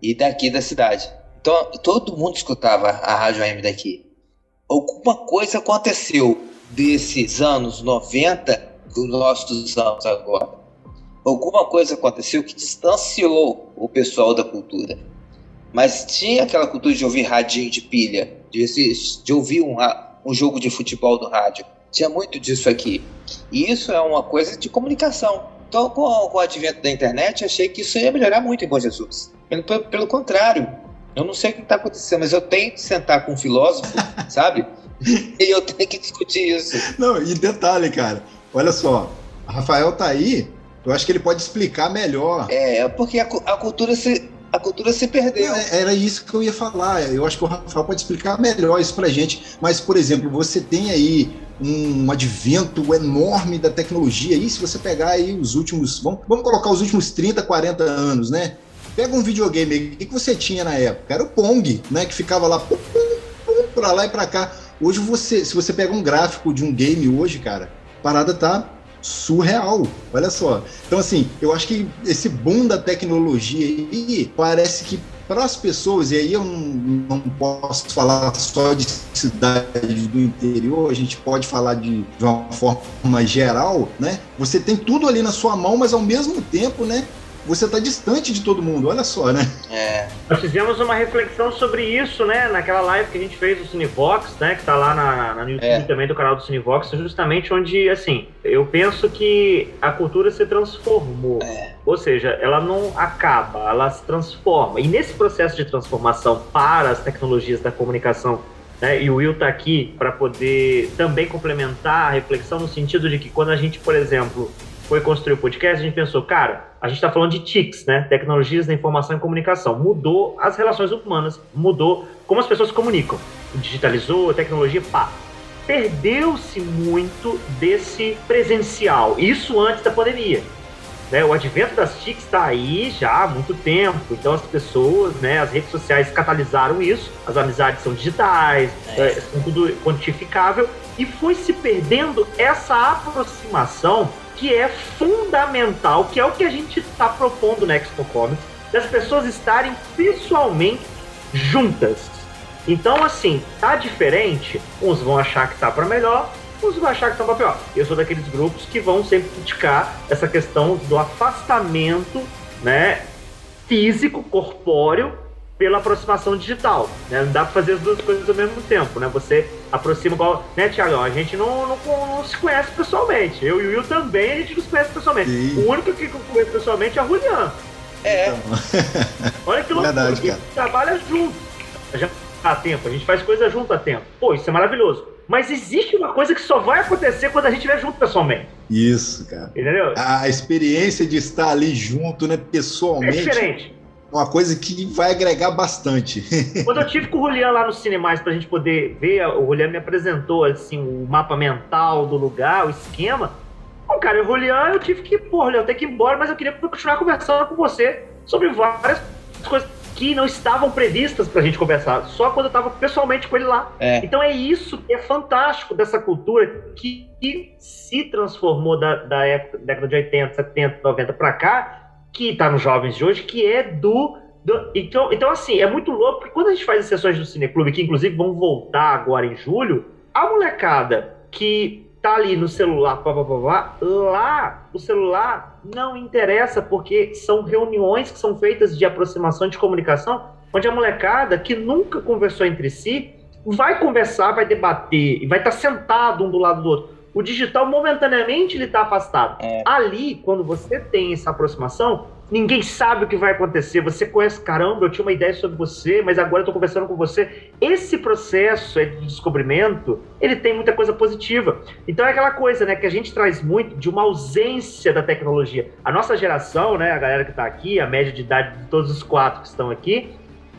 e daqui da cidade. Então, todo mundo escutava a Rádio AM daqui. Alguma coisa aconteceu desses anos 90 dos nossos anos agora. Alguma coisa aconteceu que distanciou o pessoal da cultura. Mas tinha aquela cultura de ouvir radinho de pilha, de, de ouvir um, um jogo de futebol no rádio. Tinha muito disso aqui. E isso é uma coisa de comunicação. Então, com, com o advento da internet, achei que isso ia melhorar muito em Bom Jesus. Pelo, pelo, contrário, eu não sei o que está acontecendo, mas eu tenho que sentar com um filósofo, sabe? E eu tenho que discutir isso. Não, e detalhe, cara, olha só, Rafael tá aí, eu acho que ele pode explicar melhor. É, porque a, a cultura se, a cultura se perdeu. É, era isso que eu ia falar. Eu acho que o Rafael pode explicar melhor isso pra gente. Mas, por exemplo, você tem aí um advento enorme da tecnologia. E se você pegar aí os últimos. Vamos, vamos colocar os últimos 30, 40 anos, né? Pega um videogame aí. O que, você tinha na época? Era o Pong, né? Que ficava lá pum, pum, pum, pra lá e pra cá. Hoje você, se você pega um gráfico de um game hoje, cara, parada tá surreal. Olha só. Então, assim, eu acho que esse boom da tecnologia aí parece que para as pessoas, e aí eu não, não, posso falar só de cidades do interior, a gente pode falar de, de uma forma geral, né? Você tem tudo ali na sua mão, mas ao mesmo tempo, né? Você está distante de todo mundo, olha só, né? É. Nós fizemos uma reflexão sobre isso, né? Naquela live que a gente fez do Cinevox, né? Que está lá na, na, no YouTube é. também do canal do Cinevox, justamente onde, assim, eu penso que a cultura se transformou. É. Ou seja, ela não acaba, ela se transforma. E nesse processo de transformação para as tecnologias da comunicação né, e o Will está aqui para poder também complementar a reflexão no sentido de que quando a gente, por exemplo, foi construir o podcast, a gente pensou, cara, a gente está falando de TICs, né? Tecnologias da Informação e Comunicação. Mudou as relações humanas, mudou como as pessoas se comunicam. Digitalizou, tecnologia, pá. Perdeu-se muito desse presencial. Isso antes da pandemia. Né? O advento das TICs está aí já há muito tempo. Então as pessoas, né, as redes sociais catalisaram isso. As amizades são digitais, é. É, são tudo quantificável. E foi se perdendo essa aproximação que é fundamental, que é o que a gente está propondo no Expo Comics, das pessoas estarem pessoalmente juntas. Então, assim, tá diferente, uns vão achar que tá para melhor, uns vão achar que tá para pior. Eu sou daqueles grupos que vão sempre criticar essa questão do afastamento, né, físico, corpóreo, pela aproximação digital. Né? Não dá para fazer as duas coisas ao mesmo tempo, né? Você aproxima igual, né, Tiago? A gente não, não, não, se conhece pessoalmente. Eu e o Will também a gente não se conhece pessoalmente. Sim. O único que conhece pessoalmente é o Julian. É. Então. Olha que loucura. Verdade, cara. A gente trabalha junto. A gente há tempo, a gente faz coisa junto há tempo. Pô, isso é maravilhoso. Mas existe uma coisa que só vai acontecer quando a gente estiver junto pessoalmente. Isso, cara. Entendeu? A experiência de estar ali junto, né, pessoalmente. É diferente uma coisa que vai agregar bastante. Quando eu tive com o Julian lá no Cinemais para a gente poder ver, o Julian me apresentou assim o mapa mental do lugar, o esquema. Bom, cara, o Julian, eu tive que, pô, eu tenho que ir embora, mas eu queria continuar conversando com você sobre várias coisas que não estavam previstas para a gente conversar, só quando eu estava pessoalmente com ele lá. É. Então é isso que é fantástico dessa cultura que, que se transformou da, da época, década de 80, 70, 90 para cá, que está nos jovens de hoje, que é do, do. então, então, assim, é muito louco, porque quando a gente faz as sessões do Cineclube, que inclusive vão voltar agora em julho, a molecada que tá ali no celular, blá, blá, blá, blá, lá o celular não interessa, porque são reuniões que são feitas de aproximação de comunicação, onde a molecada que nunca conversou entre si vai conversar, vai debater, e vai estar tá sentado um do lado do outro. O digital, momentaneamente, ele está afastado. É. Ali, quando você tem essa aproximação, ninguém sabe o que vai acontecer. Você conhece, caramba, eu tinha uma ideia sobre você, mas agora eu estou conversando com você. Esse processo de descobrimento, ele tem muita coisa positiva. Então é aquela coisa, né, que a gente traz muito de uma ausência da tecnologia. A nossa geração, né, a galera que está aqui, a média de idade de todos os quatro que estão aqui,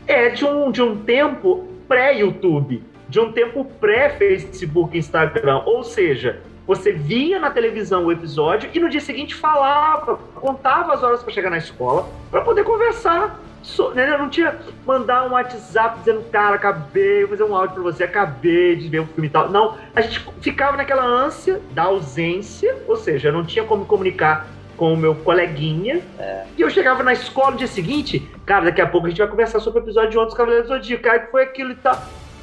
é de um, de um tempo pré-YouTube de um tempo pré-Facebook e Instagram. Ou seja, você via na televisão o episódio e no dia seguinte falava, contava as horas para chegar na escola para poder conversar. So, né? Não tinha mandar um WhatsApp dizendo, cara, acabei de fazer um áudio para você, acabei de ver um filme e tal. Não, a gente ficava naquela ânsia da ausência, ou seja, não tinha como comunicar com o meu coleguinha. É. E eu chegava na escola no dia seguinte, cara, daqui a pouco a gente vai conversar sobre o episódio de ontem dos Cavaleiros do Zodíaco, cara, que foi aquilo e tal.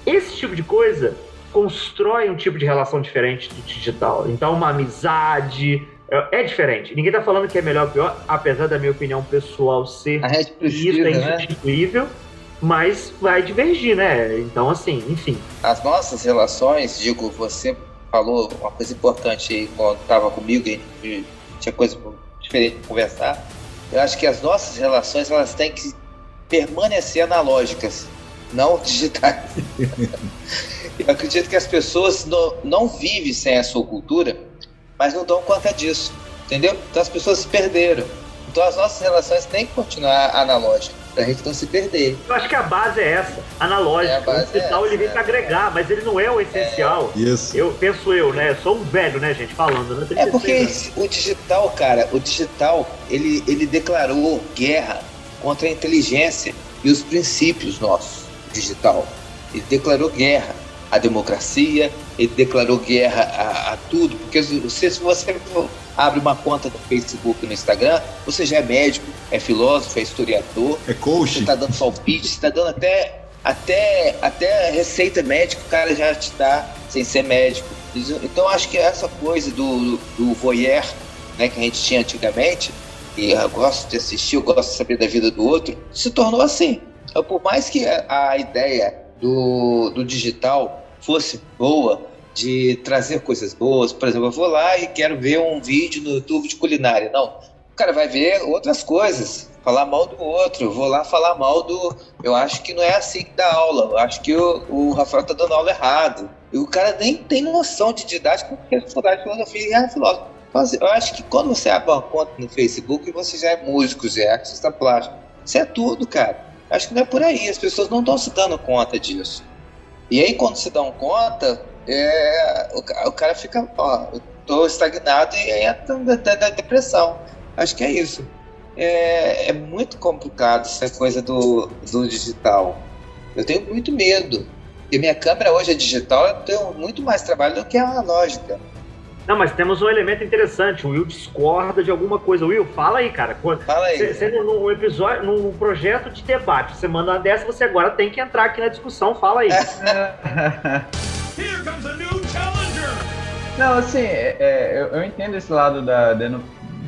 Esse tipo de coisa constrói um tipo de relação diferente do digital. Então, uma amizade é, é diferente. Ninguém tá falando que é melhor ou pior, apesar da minha opinião pessoal ser A gente isso precisa, é né? insubstituível, mas vai divergir, né? Então, assim, enfim. As nossas relações, digo, você falou uma coisa importante aí quando estava comigo e tinha coisa diferente para conversar. Eu acho que as nossas relações elas têm que permanecer analógicas, não digitais. Eu acredito que as pessoas não, não vivem sem a sua cultura, mas não dão conta disso, entendeu? Então as pessoas se perderam. Então as nossas relações têm que continuar analógicas, pra gente não se perder. Eu acho que a base é essa, analógica. É, a base o digital é ele vem essa, pra agregar, mas ele não é o essencial. Isso. Eu penso eu, né? Eu sou um velho, né, gente, falando. Né? É porque esse- o digital, cara, o digital, ele, ele declarou guerra contra a inteligência e os princípios nossos, digital. Ele declarou guerra à democracia, ele declarou guerra a, a tudo, porque se você, se você abre uma conta no Facebook e no Instagram, você já é médico, é filósofo, é historiador, É coach. você está dando palpite, você está dando até, até, até receita médica, o cara já te dá sem ser médico. Então acho que essa coisa do, do voyeur né, que a gente tinha antigamente, e eu gosto de assistir, eu gosto de saber da vida do outro, se tornou assim. Então, por mais que a, a ideia do, do digital fosse boa, de trazer coisas boas, por exemplo, eu vou lá e quero ver um vídeo no YouTube de culinária. Não, o cara vai ver outras coisas, falar mal do outro. Vou lá falar mal do. Eu acho que não é assim que dá aula. Eu acho que o, o Rafael tá dando aula errado. E o cara nem tem noção de didática porque é faculdade de filosofia e é filósofo. Eu acho que quando você abre uma conta no Facebook, você já é músico, já é artista plástico. Isso é tudo, cara. Acho que não é por aí. As pessoas não estão se dando conta disso. E aí, quando se dão conta, é, o, o cara fica, ó, eu tô estagnado e entra na, na- depressão. Acho que é isso. É, é muito complicado essa coisa do, do digital. Eu tenho muito medo. Porque minha câmera hoje é digital, eu tenho muito mais trabalho do que a analógica. Não, mas temos um elemento interessante. O Will discorda de alguma coisa. Will, fala aí, cara. Quando- Fala aí. Você, no episódio, no projeto de debate, você manda uma dessa, você agora tem que entrar aqui na discussão. Fala aí. Não, assim, é- é, eu, eu entendo esse lado da deno-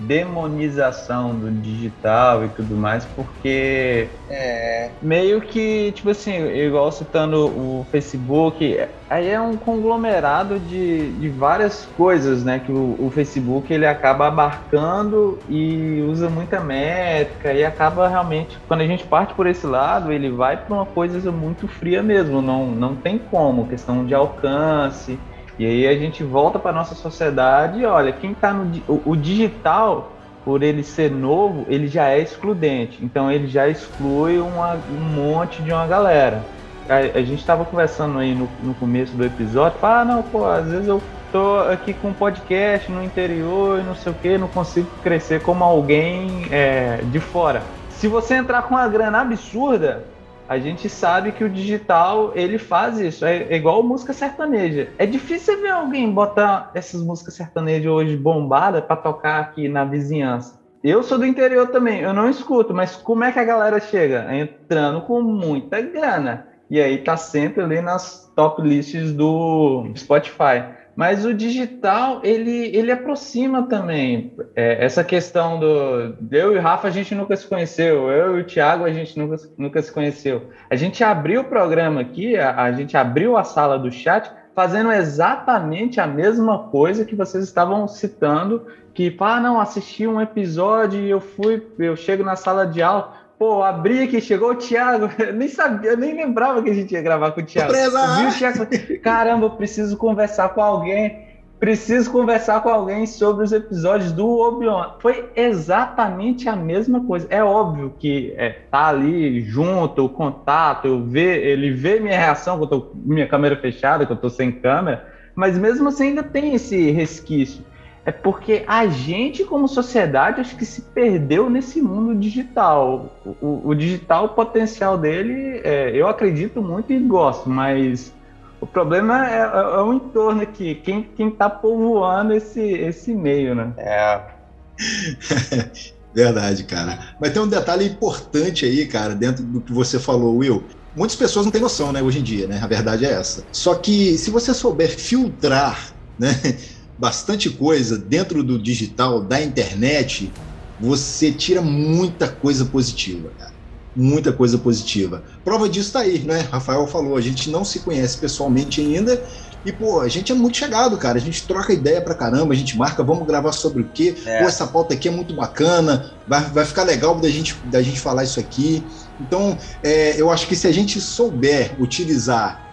demonização do digital e tudo mais, porque É, meio que, tipo assim, igual citando o Facebook, aí é um conglomerado de, de várias coisas, né, que o, o Facebook ele acaba abarcando e usa muita métrica e acaba realmente, quando a gente parte por esse lado, ele vai para uma coisa muito fria mesmo, não, não tem como, questão de alcance, e aí a gente volta para nossa sociedade olha, quem está no o, o digital, por ele ser novo, ele já é excludente. Então ele já exclui uma- um monte de uma galera. A, a gente estava conversando aí no, no começo do episódio, ah, não, pô, às vezes eu tô aqui com um podcast no interior e não sei o que, não consigo crescer como alguém é, de fora. Se você entrar com uma grana absurda, a gente sabe que o digital ele faz isso. É, é igual música sertaneja. É difícil ver alguém botar essas músicas sertanejas hoje bombadas para tocar aqui na vizinhança. Eu sou do interior também, eu não escuto, mas como é que a galera chega? Entrando com muita grana. E aí tá sempre ali nas top lists do Spotify. Mas o digital, ele, ele aproxima também. É, essa questão do. Eu e o Rafa, a gente nunca se conheceu. Eu e o Thiago, a gente nunca, nunca se conheceu. A gente abriu o programa aqui, a, a gente abriu a sala do chat, fazendo exatamente a mesma coisa que vocês estavam citando. Que, ah, não, assisti um episódio e eu fui, eu chego na sala de aula. Pô, abri aqui, chegou o Thiago. Eu nem sabia, eu nem lembrava que a gente ia gravar com o Thiago. Surpresa! Eu vi o Thiago caramba, eu preciso conversar com alguém. Preciso conversar com alguém sobre os episódios do Obi-Wan. Foi exatamente a mesma coisa. É óbvio que é, tá ali junto, o contato, eu ver, ele vê minha reação, que eu tô com minha câmera fechada, que eu tô sem câmera, mas mesmo assim ainda tem esse resquício. É porque a gente, como sociedade, acho que se perdeu nesse mundo digital. O, o- digital, o potencial dele, é, eu acredito muito e gosto, mas o problema é, é- é o entorno aqui, quem, quem tá povoando esse, esse meio, né? É, Verdade, cara. Mas tem um detalhe importante aí, cara, dentro do que você falou, Will. Muitas pessoas não têm noção, né, hoje em dia, né? A verdade é essa. Só que se você souber filtrar, né, bastante coisa dentro do digital, da internet, você tira muita coisa positiva, cara. Muita coisa positiva. Prova disso tá aí, né? Rafael falou, a gente não se conhece pessoalmente ainda, e, pô, a gente é muito chegado, cara. A gente troca ideia pra caramba, a gente marca, vamos gravar sobre o quê? É. Pô, essa pauta aqui é muito bacana, vai, vai ficar legal da gente, da gente falar isso aqui. Então, é, eu acho que se a gente souber utilizar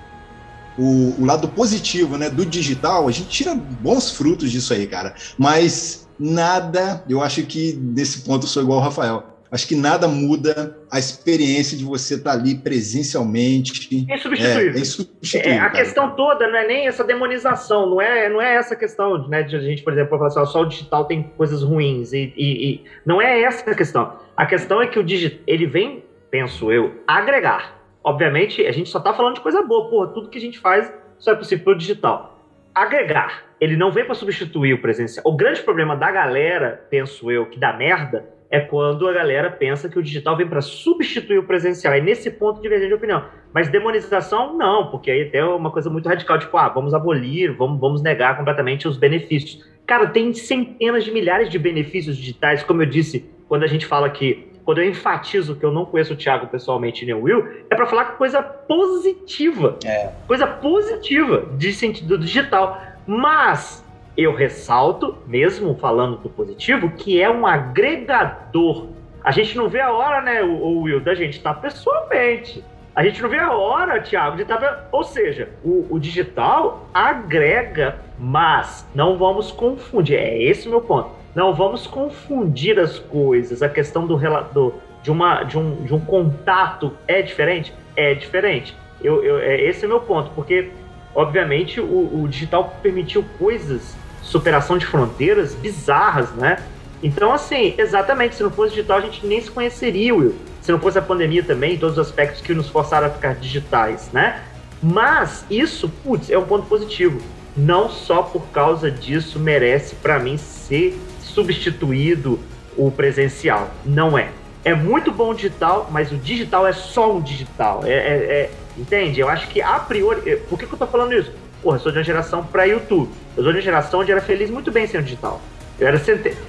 o, o, lado positivo né, do digital, a gente tira bons frutos disso aí, cara. Mas nada, eu acho que nesse ponto eu sou igual ao Rafael. Acho que nada muda a experiência de você estar ali presencialmente. É insubstituível. É, é insubstituível é, a cara. questão toda não é nem essa demonização, não é, não é essa questão né, de a gente, por exemplo, falar assim, só o digital tem coisas ruins. E, e, e, não é essa a questão. A questão é que o digital ele vem, penso eu, agregar. Obviamente, a gente só está falando de coisa boa. Porra, tudo que a gente faz só é possível pelo digital. Agregar. Ele não vem para substituir o presencial. O grande problema da galera, penso eu, que dá merda, é quando a galera pensa que o digital vem para substituir o presencial. É nesse ponto divergente de opinião. Mas demonização, não, porque aí até é uma coisa muito radical, tipo, ah, vamos abolir, vamos, vamos negar completamente os benefícios. Cara, tem centenas de milhares de benefícios digitais, como eu disse, quando a gente fala que, quando eu enfatizo que eu não conheço o Thiago pessoalmente nem o Will, é para falar coisa positiva. É. Coisa positiva de sentido digital. Mas eu ressalto, mesmo falando do positivo, que é um agregador. A gente não vê a hora, né, o, Will, da gente estar tá pessoalmente. A gente não vê a hora, Thiago, de estar. Tá... Ou seja, o, o, digital agrega, mas não vamos confundir. É esse o meu ponto. Não vamos confundir as coisas. A questão do, do de, uma, de, um, de um contato é diferente? É diferente. Eu, eu, é, esse é o meu ponto, porque, obviamente, o, o digital permitiu coisas superação de fronteiras bizarras, né? Então, assim, exatamente, se não fosse digital, a gente nem se conheceria, Will. Se não fosse a pandemia também, todos os aspectos que nos forçaram a ficar digitais, né? Mas isso, putz, é um ponto positivo. Não só por causa disso merece, para mim, ser substituído o presencial. Não é. É muito bom o digital, mas o digital é só um digital. É, é, é entende? Eu acho que a priori. Por que, que eu tô falando isso? Porra, eu sou de uma geração pré-YouTube. Eu sou de uma geração onde era feliz muito bem sem o digital. Eu era,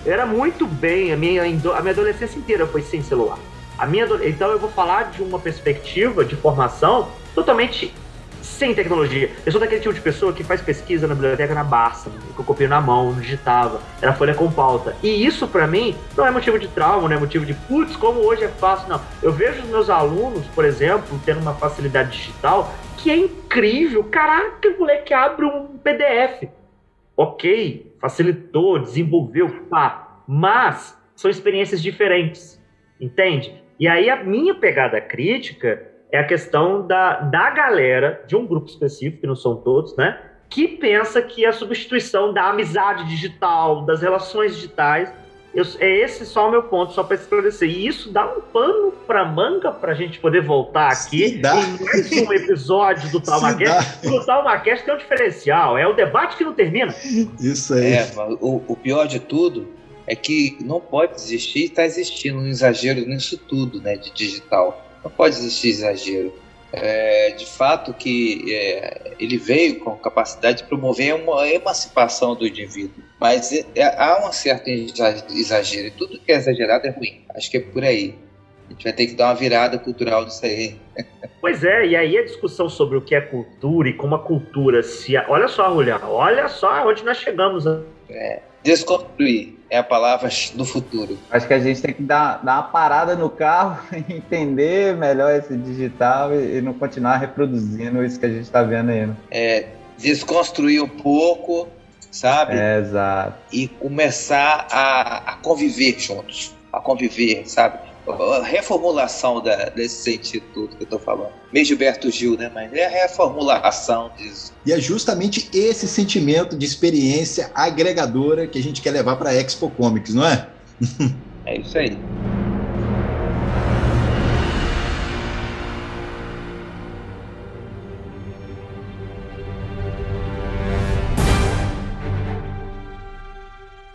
eu era muito bem, a minha, a minha adolescência inteira foi sem celular. A minha, então eu vou falar de uma perspectiva de formação totalmente sem tecnologia. Eu sou daquele tipo de pessoa que faz pesquisa na biblioteca na Barça, que eu copio na mão, não digitava, era folha com pauta. E isso para mim não é motivo de trauma, não é motivo de putz, como hoje é fácil, não. Eu vejo os meus alunos, por exemplo, tendo uma facilidade digital que é incrível. Caraca, o moleque abre um PDF. Ok, facilitou, desenvolveu, pá. Mas são experiências diferentes, entende? E aí a minha pegada crítica é a questão da, da galera, de um grupo específico, que não são todos, né? Que pensa que a substituição da amizade digital, das relações digitais, eu, é esse só o meu ponto, só para esclarecer. E isso dá um pano para manga para a gente poder voltar aqui em mais um episódio do Talmacast. O Talmacast tem um diferencial, é o debate que não termina. Isso aí. É, o, o pior de tudo é que não pode existir e está existindo um exagero nisso tudo, né, de digital. Não pode existir exagero é, de fato que é, ele veio com capacidade de promover uma emancipação do indivíduo. Mas é, é há um certo exagero, e tudo que é exagerado é ruim. Acho que é por aí. A gente vai ter que dar uma virada cultural nisso aí. Pois é, e aí a discussão sobre o que é cultura e como a cultura se. Olha só, Julião, olha só onde nós chegamos. Né? É, desconstruir é a palavra do futuro. Acho que a gente tem que dar, dar uma parada no carro, entender melhor esse digital e, e não continuar reproduzindo isso que a gente está vendo aí. Né? É, desconstruir um pouco, sabe? É, exato. E começar a, a conviver juntos, a conviver, sabe? A reformulação da, desse sentido tudo que eu estou falando. Meio Gilberto Gil, né? Mas é a reformulação disso. E é justamente esse sentimento de experiência agregadora que a gente quer levar para a Expo Comics, não é? é isso aí.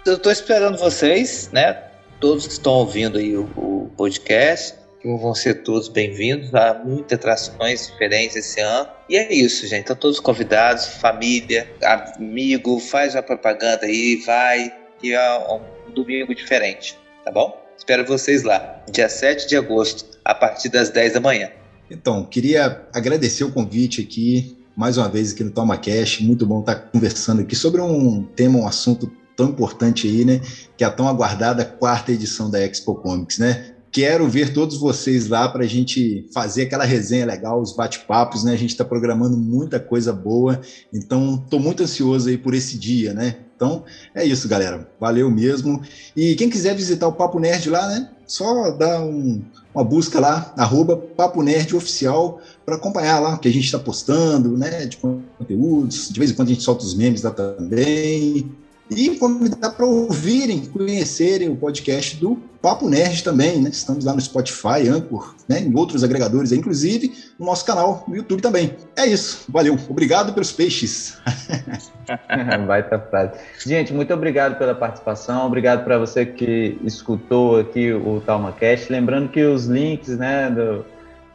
eu tô esperando vocês, né? Todos que estão ouvindo aí o, o podcast, que vão ser todos bem-vindos. Há muitas atrações diferentes esse ano. E é isso, gente. Estão todos convidados, família, amigo, faz uma propaganda aí, vai. E é um domingo diferente, tá bom? Espero vocês lá, dia 7 de agosto, a partir das 10 da manhã. Então, queria agradecer o convite aqui, mais uma vez aqui no Toma Cash. Muito bom estar conversando aqui sobre um tema, um assunto tão importante aí, né? Que é a tão aguardada quarta edição da Expo Comics, né? Quero ver todos vocês lá para a gente fazer aquela resenha legal, os bate-papos, né? A gente está programando muita coisa boa, então estou muito ansioso aí por esse dia, né? Então é isso, galera. Valeu mesmo. E quem quiser visitar o Papo Nerd lá, né? Só dá um, uma busca lá, arroba Papo Nerd Oficial, para acompanhar lá o que a gente está postando, né? De conteúdos. De vez em quando a gente solta os memes lá também e convidar para ouvirem, conhecerem o podcast do Papo Nerd também, né? Estamos lá no Spotify, Anchor, né? em outros agregadores, inclusive no nosso canal no YouTube também. É isso, valeu, obrigado pelos peixes. Baita frase. Gente, muito obrigado pela participação, obrigado para você que escutou aqui o TalmaCast. Lembrando que os links, né, do,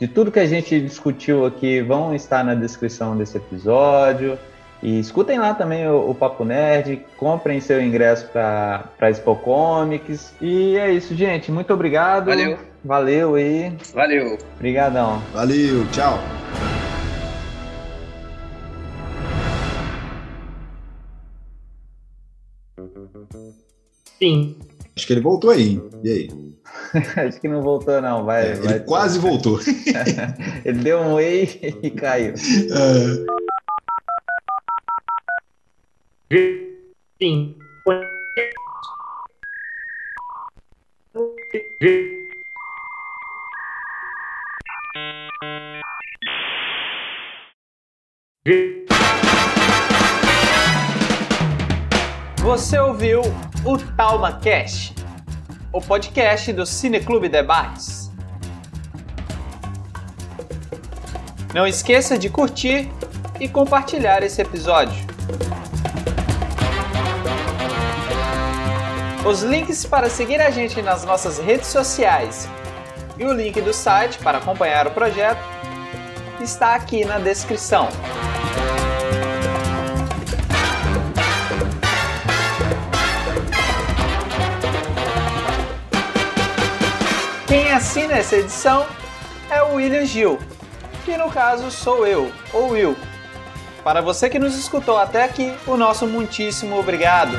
de tudo que a gente discutiu aqui vão estar na descrição desse episódio. E escutem lá também o, o Papo Nerd, comprem seu ingresso para a Expo Comics. E é isso, gente. Muito obrigado. Valeu. Valeu aí. Valeu. Obrigadão. Valeu, tchau. Sim. Acho que ele voltou aí. E aí? Acho que não voltou, não. Vai, é, vai ele quase voltou. ele deu um whey e caiu. É. Você ouviu o Talma Cast, o podcast do Cineclube Debates. Não esqueça de curtir e compartilhar esse episódio. Os links para seguir a gente nas nossas redes sociais e o link do site para acompanhar o projeto está aqui na descrição. Quem assina essa edição é o William Gil, que no caso sou eu, ou Will. Para você que nos escutou até aqui, o nosso muitíssimo obrigado.